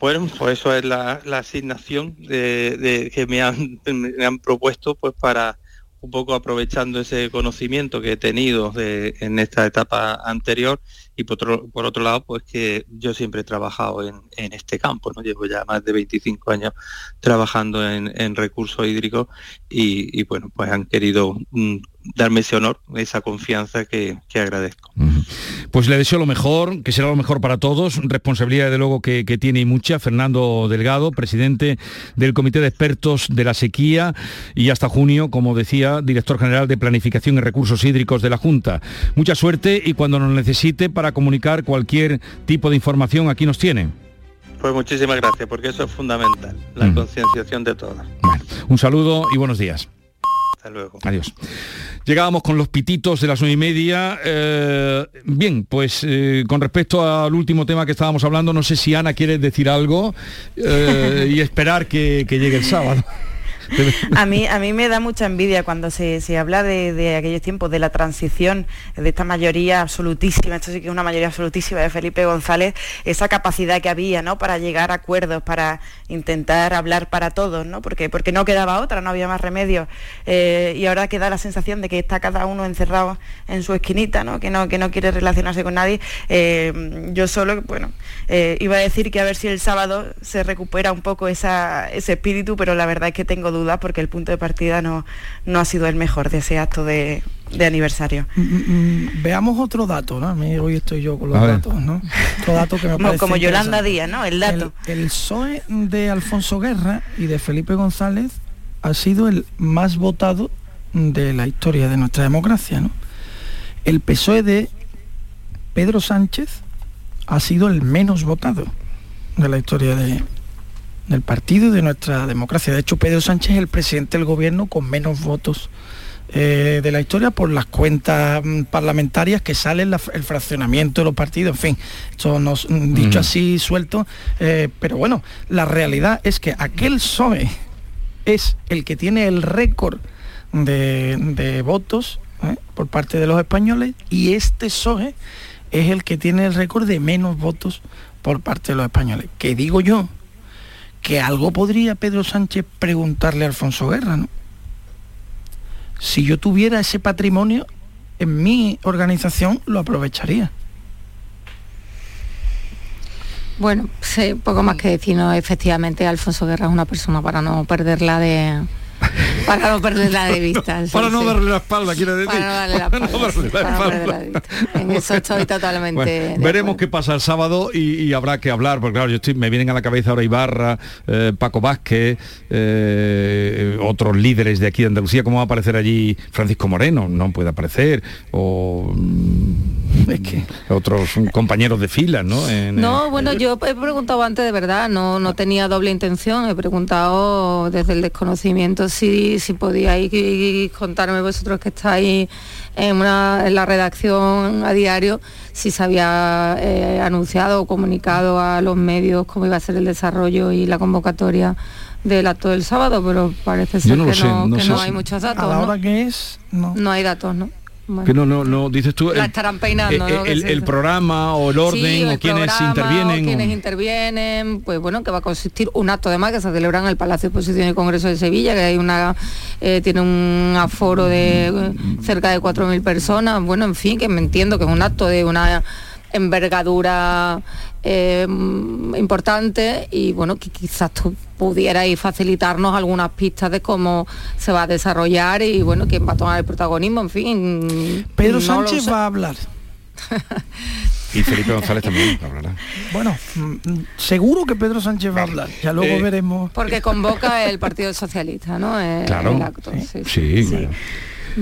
Bueno, pues eso es la, asignación de, que me han, me han propuesto pues para un poco aprovechando ese conocimiento que he tenido en esta etapa anterior y por otro, por otro lado, pues que yo siempre he trabajado en, en este campo, ¿no? Llevo ya más de 25 años trabajando en, en recursos hídricos y, y, bueno, pues han querido mm, darme ese honor, esa confianza que, que agradezco. Pues le deseo lo mejor, que será lo mejor para todos. Responsabilidad de luego que, que, tiene y mucha. Fernando Delgado, presidente del Comité de Expertos de la Sequía y hasta junio, como decía, director general de Planificación y Recursos Hídricos de la Junta. Mucha suerte y cuando nos necesite para comunicar cualquier tipo de información, aquí nos tiene. Pues muchísimas gracias, porque eso es fundamental, la mm. concienciación de todos. Bueno, un saludo y buenos días. Hasta luego. Adiós. Llegábamos con los pititos de las nueve y media. Eh, bien, pues eh, con respecto al último tema que estábamos hablando, no sé si Ana quiere decir algo eh, y esperar que, que llegue el sábado. <laughs> a mí a mí me da mucha envidia cuando se, se habla de, de, aquellos tiempos, de la transición, de esta mayoría absolutísima, esto sí que es una mayoría absolutísima de Felipe González, esa capacidad que había ¿no? para llegar a acuerdos, para intentar hablar para todos, ¿no? porque, porque no quedaba otra, no había más remedio. Eh, y ahora queda la sensación de que está cada uno encerrado en su esquinita, ¿no? Que, no, que no quiere relacionarse con nadie. Eh, yo solo, bueno, eh, iba a decir que a ver si el sábado se recupera un poco esa, ese espíritu, pero la verdad es que tengo dudas porque el punto de partida no, no ha sido el mejor de ese acto de, de aniversario. Mm, mm, mm, veamos otro dato, ¿no? hoy estoy yo con los datos, ¿no? Otro dato que me <laughs> parece Como Yolanda Díaz, ¿no? El dato. El, el PSOE de Alfonso Guerra y de Felipe González ha sido el más votado de la historia de nuestra democracia, ¿no? El PSOE de Pedro Sánchez ha sido el menos votado de la historia de, del partido y de nuestra democracia. De hecho, Pedro Sánchez es el presidente del gobierno con menos votos eh, de la historia por las cuentas mm, parlamentarias que salen el fraccionamiento de los partidos, en fin, esto nos mm, dicho mm. así suelto, eh, pero bueno, la realidad es que aquel PSOE es el que tiene el récord de, de votos ¿eh? por parte de los españoles y este PSOE es el que tiene el récord de menos votos por parte de los españoles. Que digo yo, que algo podría Pedro Sánchez preguntarle a Alfonso Guerra, ¿no? Si yo tuviera ese patrimonio, en mi organización lo aprovecharía. Bueno, sí, poco más que decir, no, efectivamente Alfonso Guerra es una persona para no perderla de, <laughs> para no perderla de vista. Sí, para no sí. darle la espalda, quiere decir. Para no darle la <laughs> espalda. No darle la espalda. La en eso estoy totalmente. Bueno, veremos qué pasa el sábado y, y, habrá que hablar, porque claro, yo estoy, me vienen a la cabeza ahora Ibarra, eh, Paco Vázquez, eh, otros líderes de aquí de Andalucía, ¿cómo va a aparecer allí Francisco Moreno? No puede aparecer. O mm, es que otros compañeros de fila, ¿no? En, no, eh, bueno, yo he preguntado antes de verdad, no, no tenía doble intención, he preguntado desde el desconocimiento si, si podíais contarme vosotros que estáis en, una, en la redacción a diario, si se había eh, anunciado o comunicado a los medios cómo iba a ser el desarrollo y la convocatoria del acto del sábado, pero parece ser no que, sé, no, no, que sé no si... hay muchos datos. A la hora ¿no? que es, no. No hay datos, ¿no? Bueno. Que no, no, no, dices tú... La estarán peinando, el, ¿no? el, el, programa o el orden sí, o quienes intervienen. O quienes o... intervienen, pues bueno, que va a consistir un acto además que se celebra en el Palacio de Exposición y Congreso de Sevilla, que hay una eh, tiene un aforo de eh, cerca de 4.000 personas. Bueno, en fin, que me entiendo que es un acto de una envergadura eh, importante y bueno, que quizás tú pudierais facilitarnos algunas pistas de cómo se va a desarrollar y bueno, quién va a tomar el protagonismo, en fin. Pedro no Sánchez va a hablar. <laughs> y Felipe González también hablará. Bueno, seguro que Pedro Sánchez va a hablar, ya luego eh, veremos. Porque convoca el Partido Socialista, ¿no? El, claro. el acto. Sí, sí, sí. sí.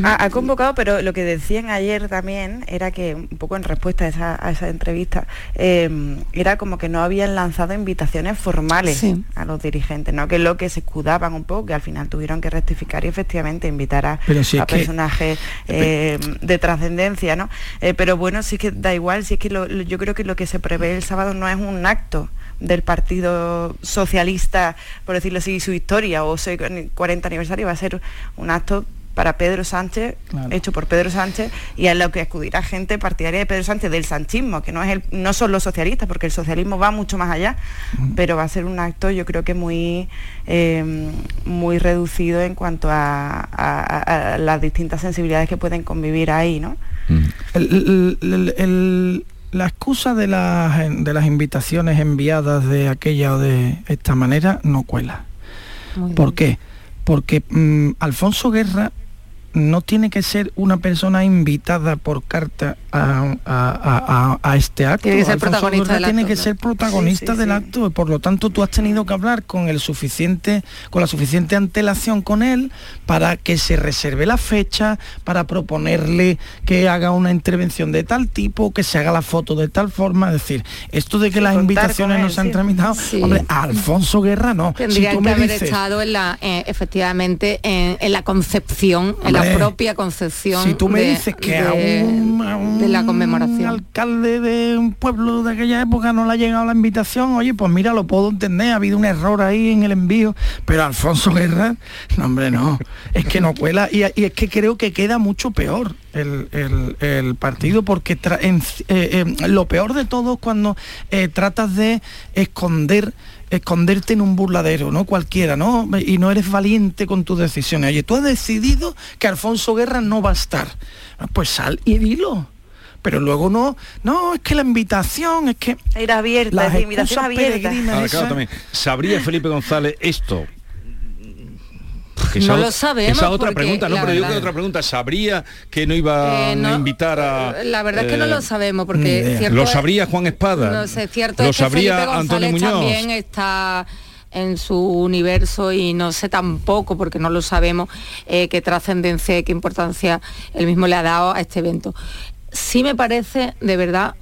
Ha, ha, convocado, pero lo que decían ayer también era que, un poco en respuesta a esa, a esa entrevista, eh, era como que no habían lanzado invitaciones formales sí. a los dirigentes, ¿no? Que es lo que se escudaban un poco, que al final tuvieron que rectificar y efectivamente invitar a, si a que... personajes eh, de trascendencia, ¿no? Eh, pero bueno, sí que da igual, si es que lo, lo, yo creo que lo que se prevé el sábado no es un acto del Partido Socialista, por decirlo así, su historia o su 40 aniversario, va a ser un acto para Pedro Sánchez, hecho por Pedro Sánchez, y a lo que acudirá gente partidaria de Pedro Sánchez del sanchismo, que no es el, no son los socialistas, porque el socialismo va mucho más allá, pero va a ser un acto yo creo que muy, eh, muy reducido en cuanto a, a- a las distintas sensibilidades que pueden convivir ahí, ¿no? El- el- el- la excusa de las, de las invitaciones enviadas de aquella o de esta manera no cuela. ¿Por qué? Porque mm, Alfonso Guerra no tiene que ser una persona invitada por carta a, a- a- este acto. Tiene que ser Alfonso protagonista del tiene acto, que ¿no? ser protagonista del acto. Por lo tanto, tú has tenido que hablar con el suficiente, con la suficiente antelación con él para que se reserve la fecha, para proponerle que haga una intervención de tal tipo, que se haga la foto de tal forma. Es decir, esto de que las invitaciones no se han tramitado, hombre, a Alfonso Guerra no. Si tú que me haber dices- estado en la, eh, efectivamente, en, en la concepción, en la Propia concepción Si tú me de, dices que a de- un, a un de la conmemoración. alcalde de un pueblo de aquella época no le ha llegado la invitación, oye, pues mira, lo puedo entender, ha habido un error ahí en el envío, pero Alfonso Guerra, no hombre, no, es que no cuela y, y es que creo que queda mucho peor el, el- el partido porque en- eh, eh, lo peor de todo es cuando eh, tratas de esconder esconderte en un burladero, ¿no? Cualquiera, ¿no? Y no eres valiente con tus decisiones. Oye, tú has decidido que Alfonso Guerra no va a estar. Ah, Pues sal y dilo. Pero luego no, no, es que la invitación, es que... Era abierta, Las es invitación abierta. Ahora, esas- claro, también, ¿sabría Felipe González esto? Que No esa lo sabemos, Esa otra pregunta, no, pero yo verdad- creo que otra pregunta, ¿sabría que no iba Eh, no, a invitar a... La verdad es que no eh, lo sabemos, porque cierto Lo es- sabría Juan Espada. No sé, cierto lo es que sabría Felipe Antonio González Muñoz. también está en su universo y no sé tampoco, porque no lo sabemos, eh, qué trascendencia y qué importancia él mismo le ha dado a este evento. Sí me parece, de verdad,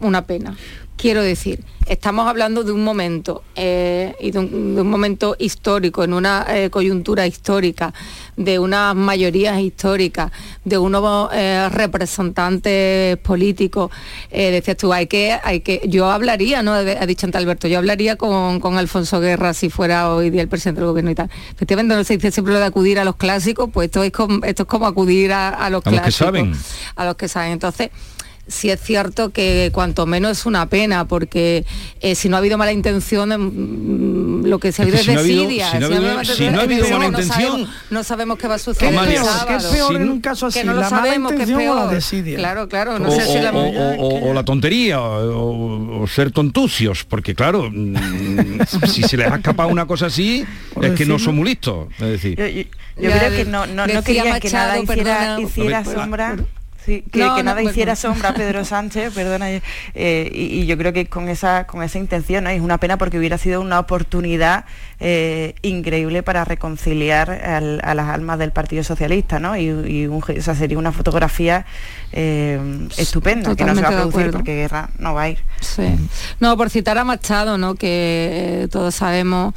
una pena. Quiero decir, estamos hablando de un momento eh, y de un, de un momento histórico, en una eh, coyuntura histórica, de unas mayorías históricas, de unos eh, representantes políticos. Decías tú, hay que, hay que, yo hablaría, ¿no? Ha dicho Alberto, yo hablaría con, con Alfonso Guerra si fuera hoy día el presidente del gobierno y tal. Efectivamente, no se dice siempre lo de acudir a los clásicos, pues esto es como, esto es como acudir a, a los A los que clásicos saben. a los que saben. Entonces, sí es cierto que cuanto menos es una pena, porque eh, si no ha habido mala intención, mm, lo que se ha Es habido que es no ha habido- desidia. si no ha habido- mala si no ha intención, habido es mala peor, no sabemos- No sabemos qué va a suceder. ¿Qué es peor? sábado. ¿Qué es peor en un caso así? Que no ¿La lo mala sabemos, que es intención o la peor. desidia? Claro, claro, no o, sé si la... o- o- o- o la tontería o, o ser tontucios porque claro mm, <laughs> si se les ha escapado una cosa así es que no son muy listos es decir Yo, yo- yo Ya creo que no, no, no decía querían que nada Machado, hiciera, perdona. hiciera ver, sombra. Sí, que, No, que no, nada perdón. hiciera sombra a Pedro <laughs> Sánchez, perdona, eh, y, y yo creo que con esa, con esa intención ¿no? es una pena porque hubiera sido una oportunidad eh, increíble para reconciliar al- a las almas del Partido Socialista, ¿no? Y, y un ge- o sea, sería una fotografía eh, estupenda, que no se va a producir porque Guerra no va a ir. Sí. No, por citar a Machado, ¿no? que todos sabemos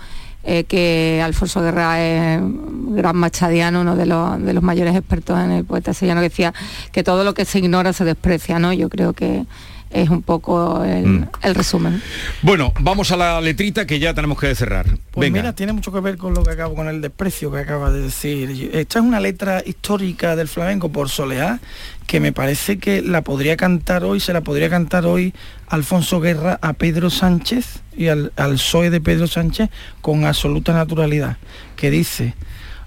eh, que Alfonso Guerra es gran machadiano, uno de los, de los mayores expertos en el poeta sevillano, que decía que todo lo que se ignora se desprecia, ¿no? Yo creo que es un poco el, Mm. el resumen. bueno vamos a la letrita que ya tenemos que cerrar Pues venga mira, tiene mucho que ver con lo que acabo, con el desprecio que acaba de decir. Esta es una letra histórica del flamenco por Soleá, que me parece que la podría cantar hoy, se la podría cantar hoy Alfonso Guerra a Pedro Sánchez y al, al PSOE de Pedro Sánchez con absoluta naturalidad, que dice,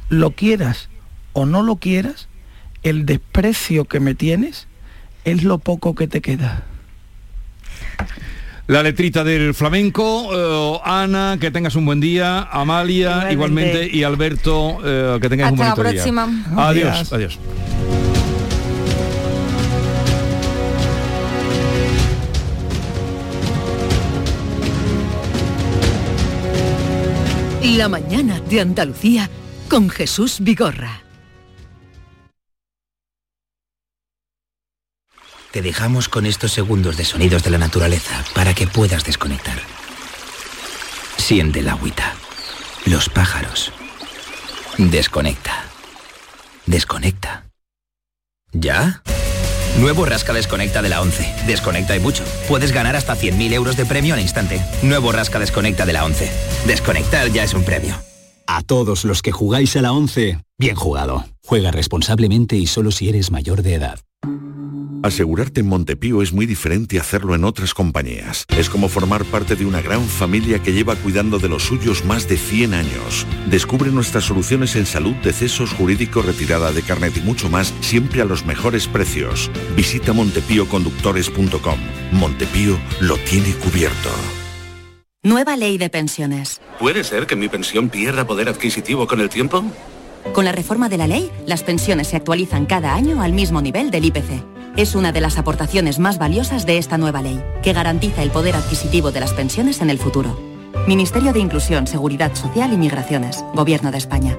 lo quieras o no lo quieras, el desprecio que me tienes es lo poco que te queda. La letrita del flamenco eh, Ana que tengas un buen día Amalia igualmente, Igualmente. y Alberto eh, que tengáis un Hasta la bonito día próxima. adiós Adiós. adiós La mañana de Andalucía con Jesús Vigorra. Te dejamos con estos segundos de sonidos de la naturaleza para que puedas desconectar. Siente la agüita, los pájaros. Desconecta. Desconecta. ¿Ya? Nuevo Rasca Desconecta de la 11. Desconecta y mucho. Puedes ganar hasta 100.000 euros de premio al instante. Nuevo Rasca Desconecta de la 11. Desconectar ya es un premio. A todos los que jugáis a la 11, bien jugado. Juega responsablemente y solo si eres mayor de edad. Asegurarte en Montepío es muy diferente a hacerlo en otras compañías. Es como formar parte de una gran familia que lleva cuidando de los suyos más de 100 años. Descubre nuestras soluciones en salud, decesos, jurídico, retirada de carnet y mucho más, siempre a los mejores precios. Visita montepíoconductores.com. Montepío lo tiene cubierto. Nueva ley de pensiones. ¿Puede ser que mi pensión pierda poder adquisitivo con el tiempo? Con la reforma de la ley, las pensiones se actualizan cada año al mismo nivel del IPC. Es una de las aportaciones más valiosas de esta nueva ley, que garantiza el poder adquisitivo de las pensiones en el futuro. Ministerio de Inclusión, Seguridad Social y Migraciones, Gobierno de España.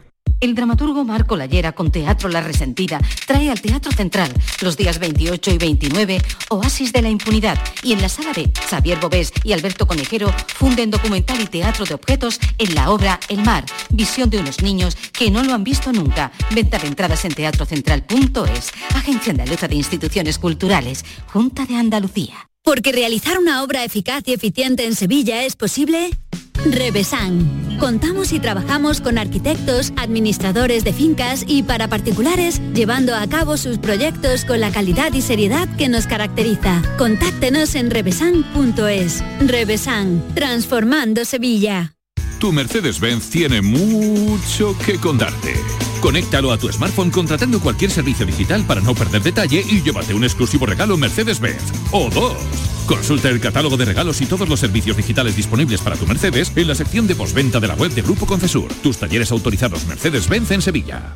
El dramaturgo Marco Lallera con Teatro La Resentida trae al Teatro Central los días 28 y 29 Oasis de la Impunidad y en la sala B Xavier Bobés y Alberto Conejero funden documental y teatro de objetos en la obra El Mar, visión de unos niños que no lo han visto nunca. Venta de entradas en teatrocentral.es, Agencia Andaluza de Instituciones Culturales, Junta de Andalucía. Porque realizar una obra eficaz y eficiente en Sevilla es posible. Revesan. Contamos y trabajamos con arquitectos, administradores de fincas y para particulares, llevando a cabo sus proyectos con la calidad y seriedad que nos caracteriza. Contáctenos en revesan.es. Revesan, transformando Sevilla. Tu Mercedes-Benz tiene mucho que contarte. Conéctalo a tu smartphone contratando cualquier servicio digital para no perder detalle y llévate un exclusivo regalo Mercedes-Benz. O dos. Consulta el catálogo de regalos y todos los servicios digitales disponibles para tu Mercedes en la sección de postventa de la web de Grupo Concesur. Tus talleres autorizados Mercedes-Benz en Sevilla.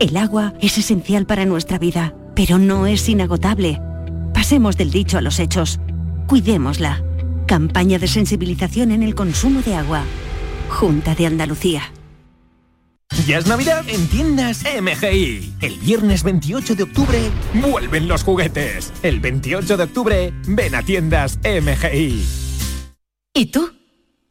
El agua es esencial para nuestra vida, pero no es inagotable. Pasemos del dicho a los hechos. Cuidémosla. Campaña de sensibilización en el consumo de agua. Junta de Andalucía. Ya es Navidad en tiendas MGI. El viernes 28 de octubre vuelven los juguetes. El 28 de octubre ven a tiendas MGI. ¿Y tú?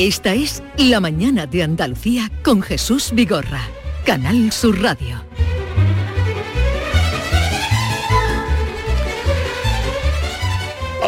Esta es La mañana de Andalucía con Jesús Vigorra. Canal Sur Radio.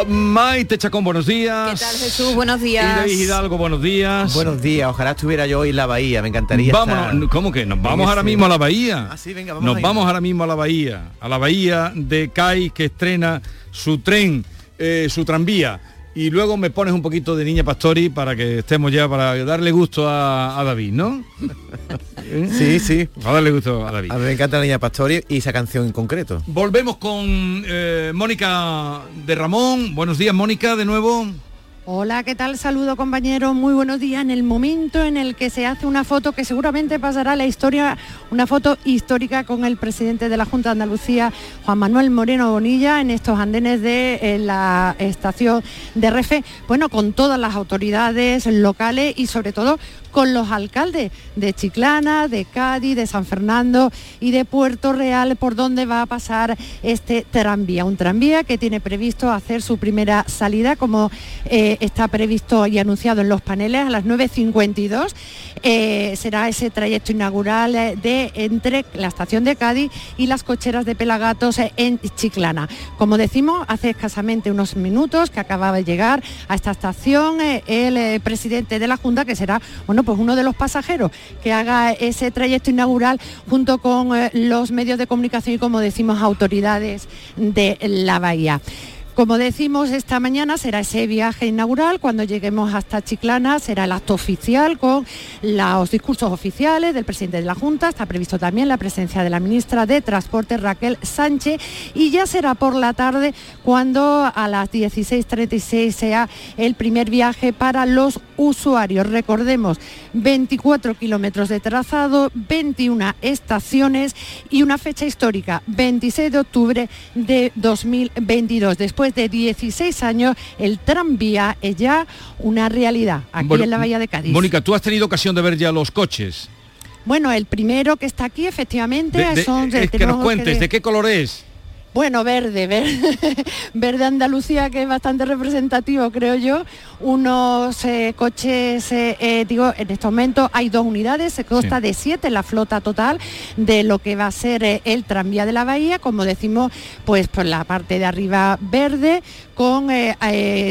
Maite Chacón, buenos días. ¿Qué tal Jesús? Buenos días. Hidalgo, buenos días. Buenos días, ojalá estuviera yo hoy en la bahía, me encantaría Vámonos, estar ¿cómo que? Nos vamos ahora ese- mismo a la bahía. Ah, sí, venga, vamos Nos vamos ahora mismo a la bahía, a la bahía de Cádiz que estrena su tren, eh, su tranvía. Y luego me pones un poquito de Niña Pastori para que estemos ya, para darle gusto a, a David, ¿no? <laughs> Sí, sí. Para darle gusto a David. A mí me encanta la niña Pastori y esa canción en concreto. Volvemos con eh, Mónica de Ramón. Buenos días, Mónica, de nuevo. Hola, ¿qué tal? Saludo compañeros, muy buenos días. En el momento en el que se hace una foto que seguramente pasará a la historia, una foto histórica con el presidente de la Junta de Andalucía, Juan Manuel Moreno Bonilla, en estos andenes de la estación de Refe, bueno, con todas las autoridades locales y sobre todo con los alcaldes de Chiclana, de Cádiz, de San Fernando y de Puerto Real, por donde va a pasar este tranvía. Un tranvía que tiene previsto hacer su primera salida, como eh, está previsto y anunciado en los paneles, a las 9.52. Eh, será ese trayecto inaugural eh, de entre la estación de Cádiz y las cocheras de Pelagatos en Chiclana. Como decimos, hace escasamente unos minutos que acababa de llegar a esta estación el presidente de la Junta, que será bueno, pues uno de los pasajeros que haga ese trayecto inaugural junto con los medios de comunicación y, como decimos, autoridades de la bahía. Como decimos, esta mañana será ese viaje inaugural. Cuando lleguemos hasta Chiclana será el acto oficial con los discursos oficiales del presidente de la Junta. Está previsto también la presencia de la ministra de Transporte, Raquel Sánchez. Y ya será por la tarde cuando a las 16.36 sea el primer viaje para los usuarios. Recordemos, 24 kilómetros de trazado, 21 estaciones y una fecha histórica, 26 de octubre de 2022. Después de 16 años, el tranvía es ya una realidad aquí en la Bahía de Cádiz. Mónica, ¿tú has tenido ocasión de ver ya los coches? Bueno, el primero que está aquí, efectivamente, son... De, que nos cuentes, ¿de qué color es? Bueno, verde, verde, <laughs> verde Andalucía, que es bastante representativo, creo yo. Unos eh, coches, eh, eh, digo, en este momento hay dos unidades, se consta de siete la flota total de lo que va a ser el tranvía de la bahía, como decimos, pues por la parte de arriba verde, con,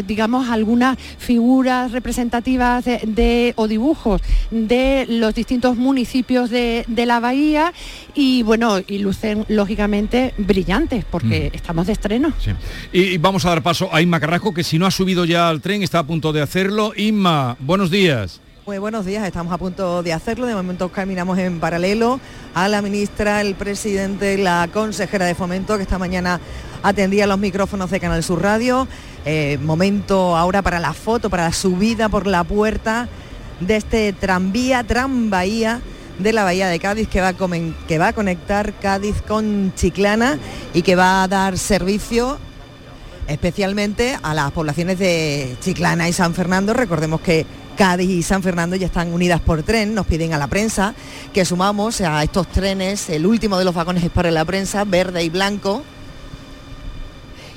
digamos, algunas figuras representativas de, o dibujos de los distintos municipios de, de la bahía y, bueno, y lucen, lógicamente, brillantes porque estamos de estreno. Y, vamos a dar paso a Inma Carrasco, que si no ha subido ya al tren, está a punto de hacerlo. Inma, buenos días. Muy buenos días, estamos a punto de hacerlo. De momento caminamos en paralelo a la ministra, el presidente, la consejera de fomento que esta mañana atendía los micrófonos de Canal Sur Radio. Eh, momento ahora para la foto, para la subida por la puerta de este tranvía, Bahía de la Bahía de Cádiz que va, a que va a conectar Cádiz con Chiclana y que va a dar servicio especialmente a las poblaciones de Chiclana y San Fernando. Recordemos que Cádiz y San Fernando ya están unidas por tren, nos piden a la prensa que sumamos a estos trenes, el último de los vagones es para la prensa, verde y blanco,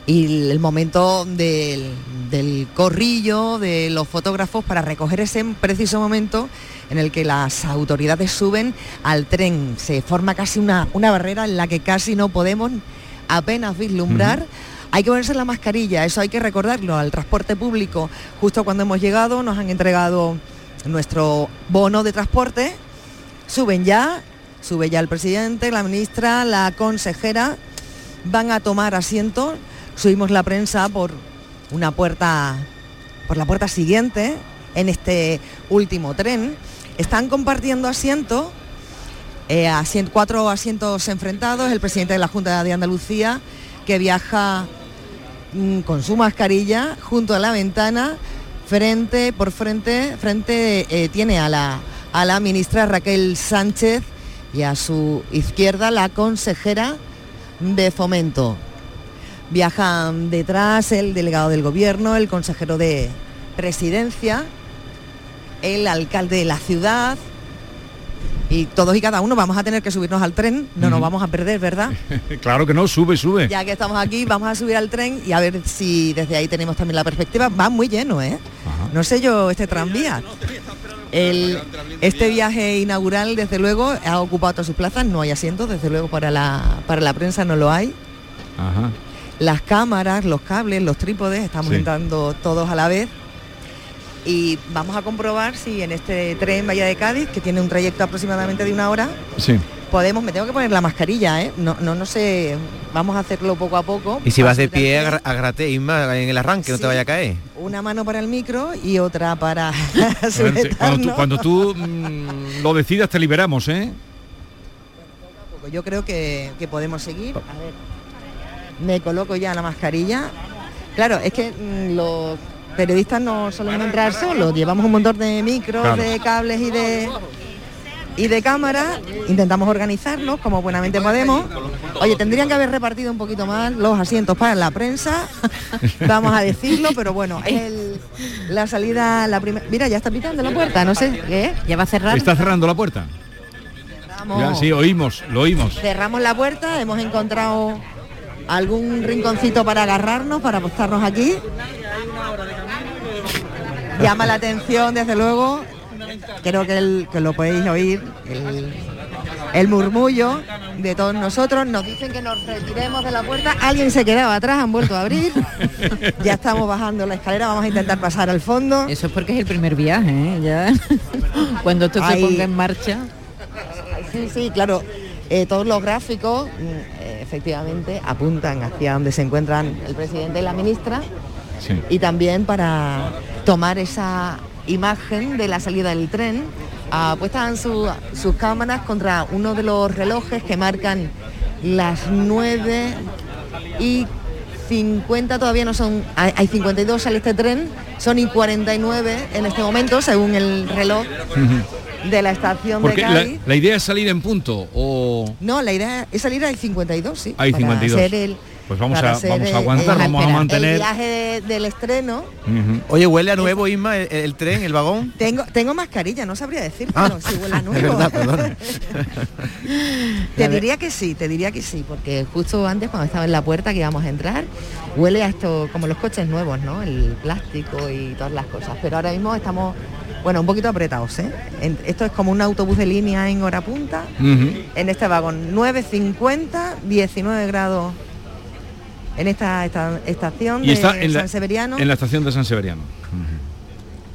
y el momento del, del, corrillo de los fotógrafos para recoger ese preciso momento en el que las autoridades suben al tren. Se forma casi una, una barrera en la que casi no podemos apenas vislumbrar. Hay que ponerse la mascarilla, eso hay que recordarlo al transporte público. Justo cuando hemos llegado nos han entregado nuestro bono de transporte. Suben ya, sube ya el presidente, la ministra, la consejera. Van a tomar asiento subimos la prensa por una puerta, por la puerta siguiente en este último tren. Están compartiendo asiento, eh, cuatro asientos enfrentados, el presidente de la Junta de Andalucía, que viaja mm, con su mascarilla junto a la ventana, frente por frente, frente eh, tiene a la, a la ministra Raquel Sánchez y a su izquierda la consejera de fomento. Viajan detrás el delegado del gobierno, el consejero de presidencia, el alcalde de la ciudad, y todos y cada uno vamos a tener que subirnos al tren, no nos vamos a perder, ¿verdad? <laughs> claro que no, sube, sube. Ya que estamos aquí, vamos a subir al tren y a ver si desde ahí tenemos también la perspectiva. Va muy lleno, ¿eh? No sé yo, este tranvía. este viaje inaugural, desde luego, ha ocupado todas sus plazas, no hay asientos, desde luego para la, para la prensa no lo hay. Ajá las cámaras, los cables, los trípodes, estamos entrando todos a la vez. Y vamos a comprobar si en este tren Bahía de Cádiz, que tiene un trayecto aproximadamente de una hora, podemos, me tengo que poner la mascarilla, ¿eh? No, no, no sé, vamos a hacerlo poco a poco. Y si vas de pie, agrate Isma en el arranque, no te vaya a caer. Una mano para el micro y otra para <laughs> cuando tú, mm, lo decidas te liberamos, ¿eh? Yo creo que, que podemos seguir. A ver me coloco ya la mascarilla. Claro, es que mm, los periodistas no solemos entrar solos, llevamos un montón de micros, de cables y de y de cámara. Intentamos organizarnos como buenamente podemos. Oye, tendrían que haber repartido un poquito más los asientos para la prensa, <laughs> vamos a decirlo, pero bueno, el- la salida, la primera... Mira, ya está pitando la puerta, no sé qué. ¿Ya va a cerrar? ¿Está cerrando la puerta? Cerramos. Ya, sí, oímos, lo oímos. Cerramos la puerta, hemos encontrado algún rinconcito para agarrarnos, para apostarnos aquí. Llama la atención, desde luego. Creo que, el- que lo podéis oír, el, el murmullo de todos nosotros. Nos dicen que nos retiremos de la puerta. Alguien se quedaba atrás, han vuelto a abrir. Ya estamos bajando la escalera, vamos a intentar pasar al fondo. Eso es porque es el primer viaje, ¿eh? Ya. Cuando esto se ponga en marcha. Sí, sí, claro. Eh, todos los gráficos mm, efectivamente apuntan hacia donde se encuentran el presidente y la ministra Sí. y también para tomar esa imagen de la salida del tren. Apuestan su- sus cámaras contra uno de los relojes que marcan las 9 y 50, todavía no son, hay hay 52 sale este tren, son y 49 en este momento, según el reloj de la estación Porque de la, Cádiz. la idea es salir en punto o No, la idea es salir al 52, sí. hay para 52. hacer el- pues vamos a vamos el- a aguantar, el- vamos a El mantener. viaje de- del estreno. Oye, huele a nuevo, Isma, el, el tren, el vagón. Tengo, tengo mascarilla, no sabría decirte Ah, si huele a <laughs> nuevo. verdad, <laughs> te diría que sí, te diría que sí, porque justo antes cuando estaba en la puerta que íbamos a entrar, huele a esto como los coches nuevos, ¿no? El plástico y todas las cosas. Pero ahora mismo estamos, bueno, un poquito apretados, ¿eh? En- Esto es como un autobús de línea en hora punta. En este vagón 9.50, 19 grados en esta, esta estación Y de está en la, San Severiano, en la estación de San Severiano.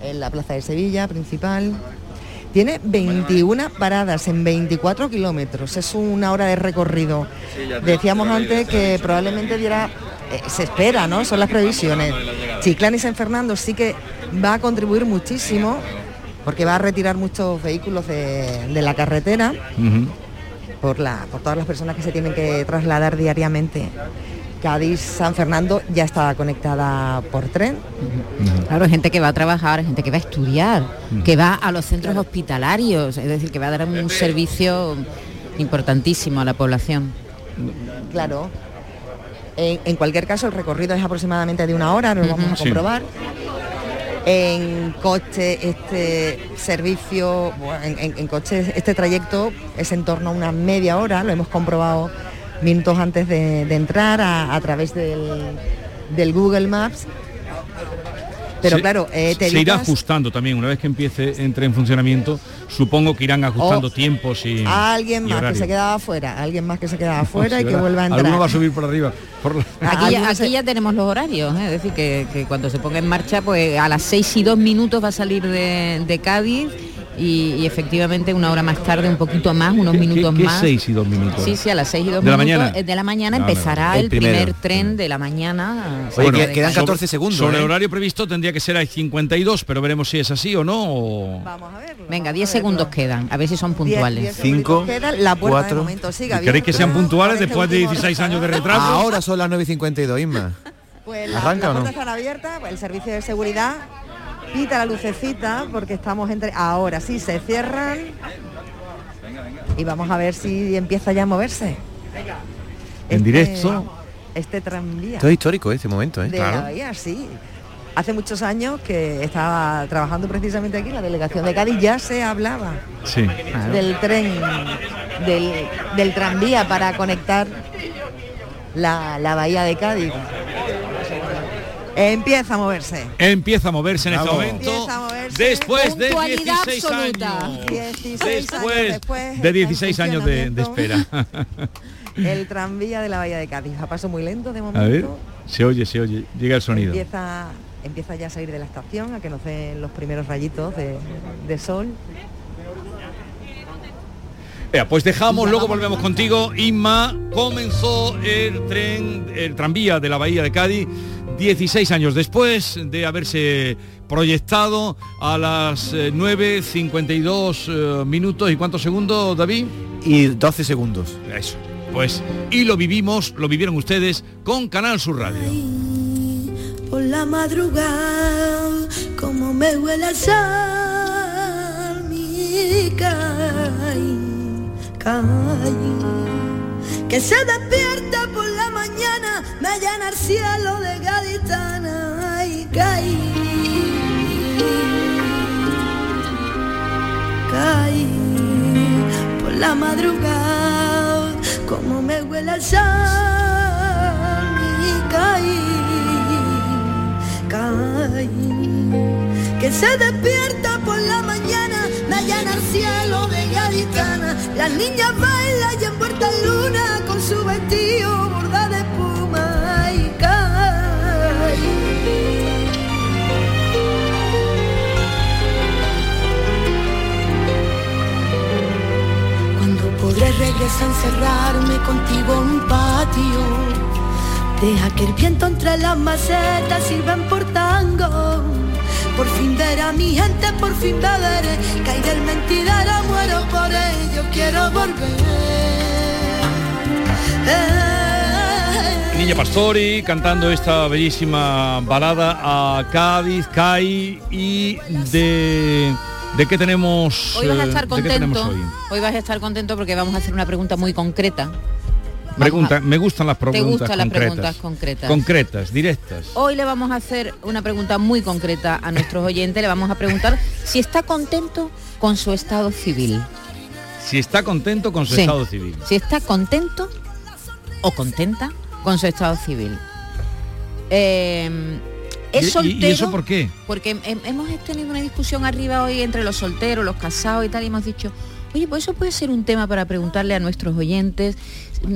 en la plaza de Sevilla principal. Tiene 21 paradas en 24 kilómetros, es una hora de recorrido. Decíamos antes que probablemente diera, eh, se espera, ¿no? Son las previsiones. Chiclán y San Fernando sí que va a contribuir muchísimo porque va a retirar muchos vehículos de, de la carretera por, la, por todas las personas que se tienen que trasladar diariamente. Cádiz, San Fernando ya está conectada por tren. Claro, gente que va a trabajar, gente que va a estudiar, que va a los centros hospitalarios, es decir, que va a dar un servicio importantísimo a la población. Claro. En, en cualquier caso, el recorrido es aproximadamente de una hora, lo vamos a Sí. comprobar. En coche, este servicio, en, en- en coche, este trayecto es en torno a una media hora, lo hemos comprobado minutos antes de, de entrar a, a través del, del Google Maps. Pero Se- claro, eh, te se irá ajustando también una vez que empiece entre en funcionamiento supongo que irán ajustando tiempos y alguien y más que se quedaba afuera, alguien más que se quedaba afuera Sí, y que vuelva a entrar. alguno va a subir por arriba por la- Aquí, ya, aquí ya tenemos los horarios, ¿eh? es decir, que, que cuando se ponga en marcha, pues a las 6 y 2 minutos va a salir de, de Cádiz y, y efectivamente una hora más tarde, un poquito más, unos ¿Qué- minutos qué- qué más. seis y dos minutos Sí, sí, a las 6 y 2 ¿De la minutos mañana? eh, de la mañana Ah, empezará vale. el, primero. primer tren de la mañana. Oye, Bueno, quedan Cádiz. 14 segundos. sobre el ¿eh? horario previsto tendría que ser a 52 pero veremos si es así o no o- Venga, 10 segundos quedan, a ver si son puntuales. diez segunditos quedan, la puerta de cuatro. momento sigue ¿Y ¿queréis abierta que sean puntuales este después de último 16 años de retraso. Ahora son las 9 y 52, Isma. Pues la, ¿Arranca la o no? puerta está abierta, pues el servicio de seguridad pita la lucecita porque estamos entre. Ahora sí, se cierran. Y vamos a ver si empieza ya a moverse. En directo. Este tranvía. Esto es histórico, ¿eh? este momento, ¿eh? de la bahía, sí. Hace muchos años que estaba trabajando precisamente aquí, la delegación de Cádiz, ya se hablaba sí del tren, del, del tranvía para conectar la, la bahía de Cádiz. Empieza a moverse. empieza a moverse en este momento Empieza a moverse. después de Puntualidad 16 absoluta. años 16 años después de está en 16 años de, de espera <laughs> El tranvía de la bahía de Cádiz. A paso muy lento de a momento. ver se oye se oye llega el sonido Empieza, empieza ya a salir de la estación, a que nos den los primeros rayitos de, de sol. Pues dejamos, luego volvemos contigo. Inma comenzó el tren, el tranvía de la Bahía de Cádiz 16 años después de haberse proyectado a las eh, 9.52 eh, minutos y cuántos segundos, David? Y 12 segundos. Eso. Pues, y lo vivimos, lo vivieron ustedes con Canal Sur Radio. por la madrugada, como me huele el sal, mi cae. Que se despierta por la mañana, me llena el cielo de gaditana y cae. Cae por la madrugada, como me huele el sol y cae, cae. Que se despierta por la mañana, me llena el cielo de Las niñas bailan y envuelta en luna con su vestido bordado de espuma y cae. Cuando podré regresar a encerrarme contigo en un patio. Deja que el viento entre las macetas sirvan por tango. Por fin ver a mi gente, por fin beberé. Caí del mentidero, volver. Niña Pastori cantando esta bellísima balada a Cádiz, CAI y de... ¿De qué tenemos? Hoy vas a eh, estar ¿de qué tenemos contento. hoy? Hoy vas a estar contento porque vamos a hacer una pregunta muy concreta. Pregunta, me gustan las preguntas gustan las concretas. preguntas concretas? Concretas, directas. Hoy le vamos a hacer una pregunta muy concreta a nuestros oyentes. Le vamos a preguntar si está contento con su estado civil. Si está contento con su Sí. estado civil. Si está contento o contenta con su estado civil. Eh, ¿Y- es y- soltero. ¿Y eso por qué? Porque hem- hemos tenido una discusión arriba hoy entre los solteros, los casados y tal, y hemos dicho, oye, pues eso puede ser un tema para preguntarle a nuestros oyentes.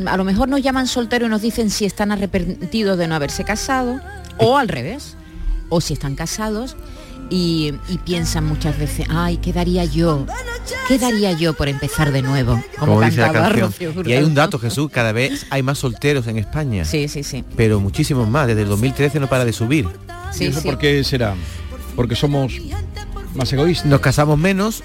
A lo mejor nos llaman solteros y nos dicen si están arrepentidos de no haberse casado, o al revés, o si están casados y, y piensan muchas veces, ay, ¿qué daría yo? ¿Qué daría yo por empezar de nuevo? Como, Como dice la canción. Y hay un dato, Jesús, cada vez hay más solteros en España. Sí, sí, sí. Pero muchísimos más. Desde el 2013 no para de subir. Sí, ¿Y eso sí. por qué será? Porque somos más egoístas. Nos casamos menos,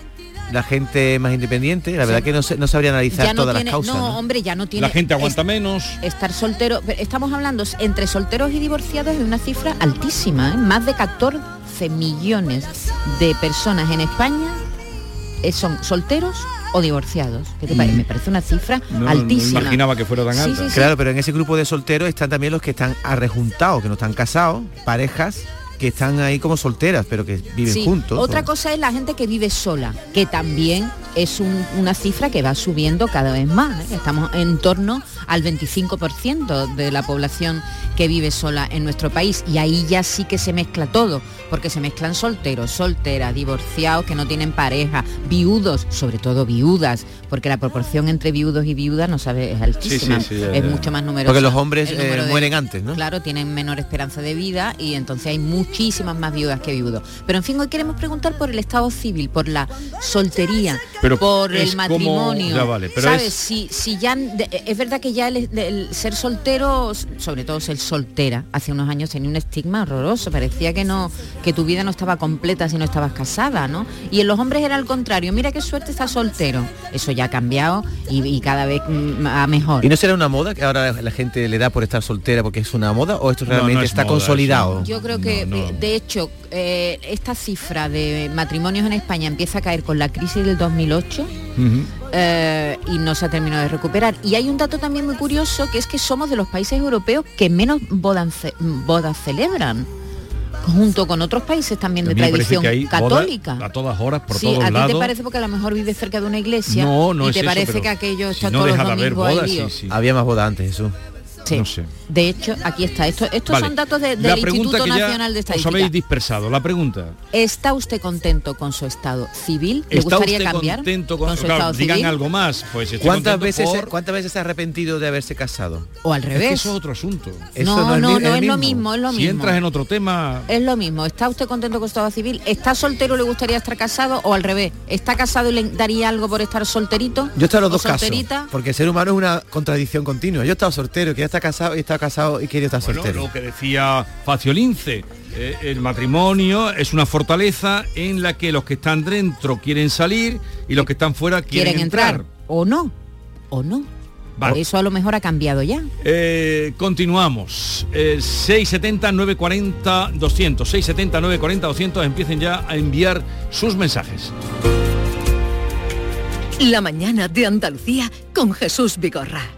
la gente más independiente. La verdad que no, se- no sabría analizar Ya no todas tiene, las causas. no, ¿no? hombre, ya no tiene. La gente aguanta menos. estar soltero, pero estamos hablando entre solteros y divorciados de una cifra altísima, ¿eh? más de 14 millones de personas en España eh, son solteros o divorciados. ¿Qué te parece? Me parece una cifra No, no altísima. imaginaba que fuera tan Sí, alta. sí, sí. Claro, pero en ese grupo de solteros están también los que están arrejuntados, que no están casados, parejas que están ahí como solteras, pero que viven Sí, juntos. Otra o- cosa es la gente que vive sola, que también es un- una cifra que va subiendo cada vez más. ¿eh? Estamos en torno al 25% de la población que vive sola en nuestro país y ahí ya sí que se mezcla todo, porque se mezclan solteros, solteras, divorciados que no tienen pareja, viudos, sobre todo viudas, porque la proporción entre viudos y viudas no sabe es altísima, sí, sí, ya, es ya. mucho más numerosa. Porque los hombres, eh, mueren antes, ¿no? Claro, tienen menor esperanza de vida y entonces hay muchísimas más viudas que viudos. Pero en fin, hoy queremos preguntar por el estado civil, por la soltería, Pero por el como- matrimonio. ya vale, pero ¿Sabes? es- Si, si ya es verdad que ya el, el ser soltero, sobre todo ser soltera, hace unos años tenía un estigma horroroso. Parecía que no, que tu vida no estaba completa si no estabas casada, ¿no? Y en los hombres era al contrario. Mira qué suerte estar soltero. Eso ya ha cambiado y, y cada vez mm, a mejor. ¿Y no será una moda que ahora la gente le da por estar soltera porque es una moda o esto realmente no es está moda, consolidado? Yo creo que, de hecho, eh, esta cifra de matrimonios en España empieza a caer con la crisis del 2008 eh, y no se ha terminado de recuperar. Y hay un dato también muy curioso, que es que somos de los países europeos que menos bodas, ce- bodas celebran, junto con otros países también de A tradición que hay bodas católica. a todas horas, por sí, todos a ti lados. te parece porque a lo mejor vives cerca de una iglesia No, no y es te eso, parece que aquello si está no todos deja los de haber domingos ahí bodas, lío. sí, sí. Había más bodas antes, Jesús. Sí. No sé. De hecho, aquí está. Esto, estos Vale. son datos de- La del Instituto Nacional de Os Estadística. habéis dispersado. La pregunta. ¿Está usted contento con su estado civil? ¿Le ¿Está gustaría usted cambiar contento con, su claro, estado digan civil? algo más? Pues estoy ¿Cuántas veces, por- ¿Cuántas veces se ha arrepentido de haberse casado? O al Es que revés. eso es otro asunto. Eso no, es no, no, es lo mismo, es lo Si mismo. entras en otro tema, Es lo mismo. ¿Está usted contento con su estado civil? ¿Está soltero y le gustaría estar casado? ¿O al revés? ¿Está casado y le daría algo por estar solterito? Yo he estado en los ¿O dos casos. Porque el ser humano es una contradicción continua. Yo he estado soltero, que está casado y está casado y quiere estar bueno, soltero. lo que decía Facio Lince, eh, el matrimonio es una fortaleza en la que los que están dentro quieren salir y los que están fuera quieren, ¿Quieren entrar? ¿O no? ¿O no? Vale. Eso a lo mejor ha cambiado ya. Eh, continuamos. Eh, 670 940 200. 670 940 200. Empiecen ya a enviar sus mensajes. La mañana de Andalucía con Jesús Vigorra.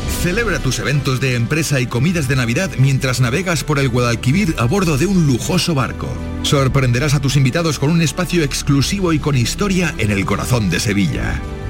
Celebra tus eventos de empresa y comidas de Navidad mientras navegas por el Guadalquivir a bordo de un lujoso barco. Sorprenderás a tus invitados con un espacio exclusivo y con historia en el corazón de Sevilla.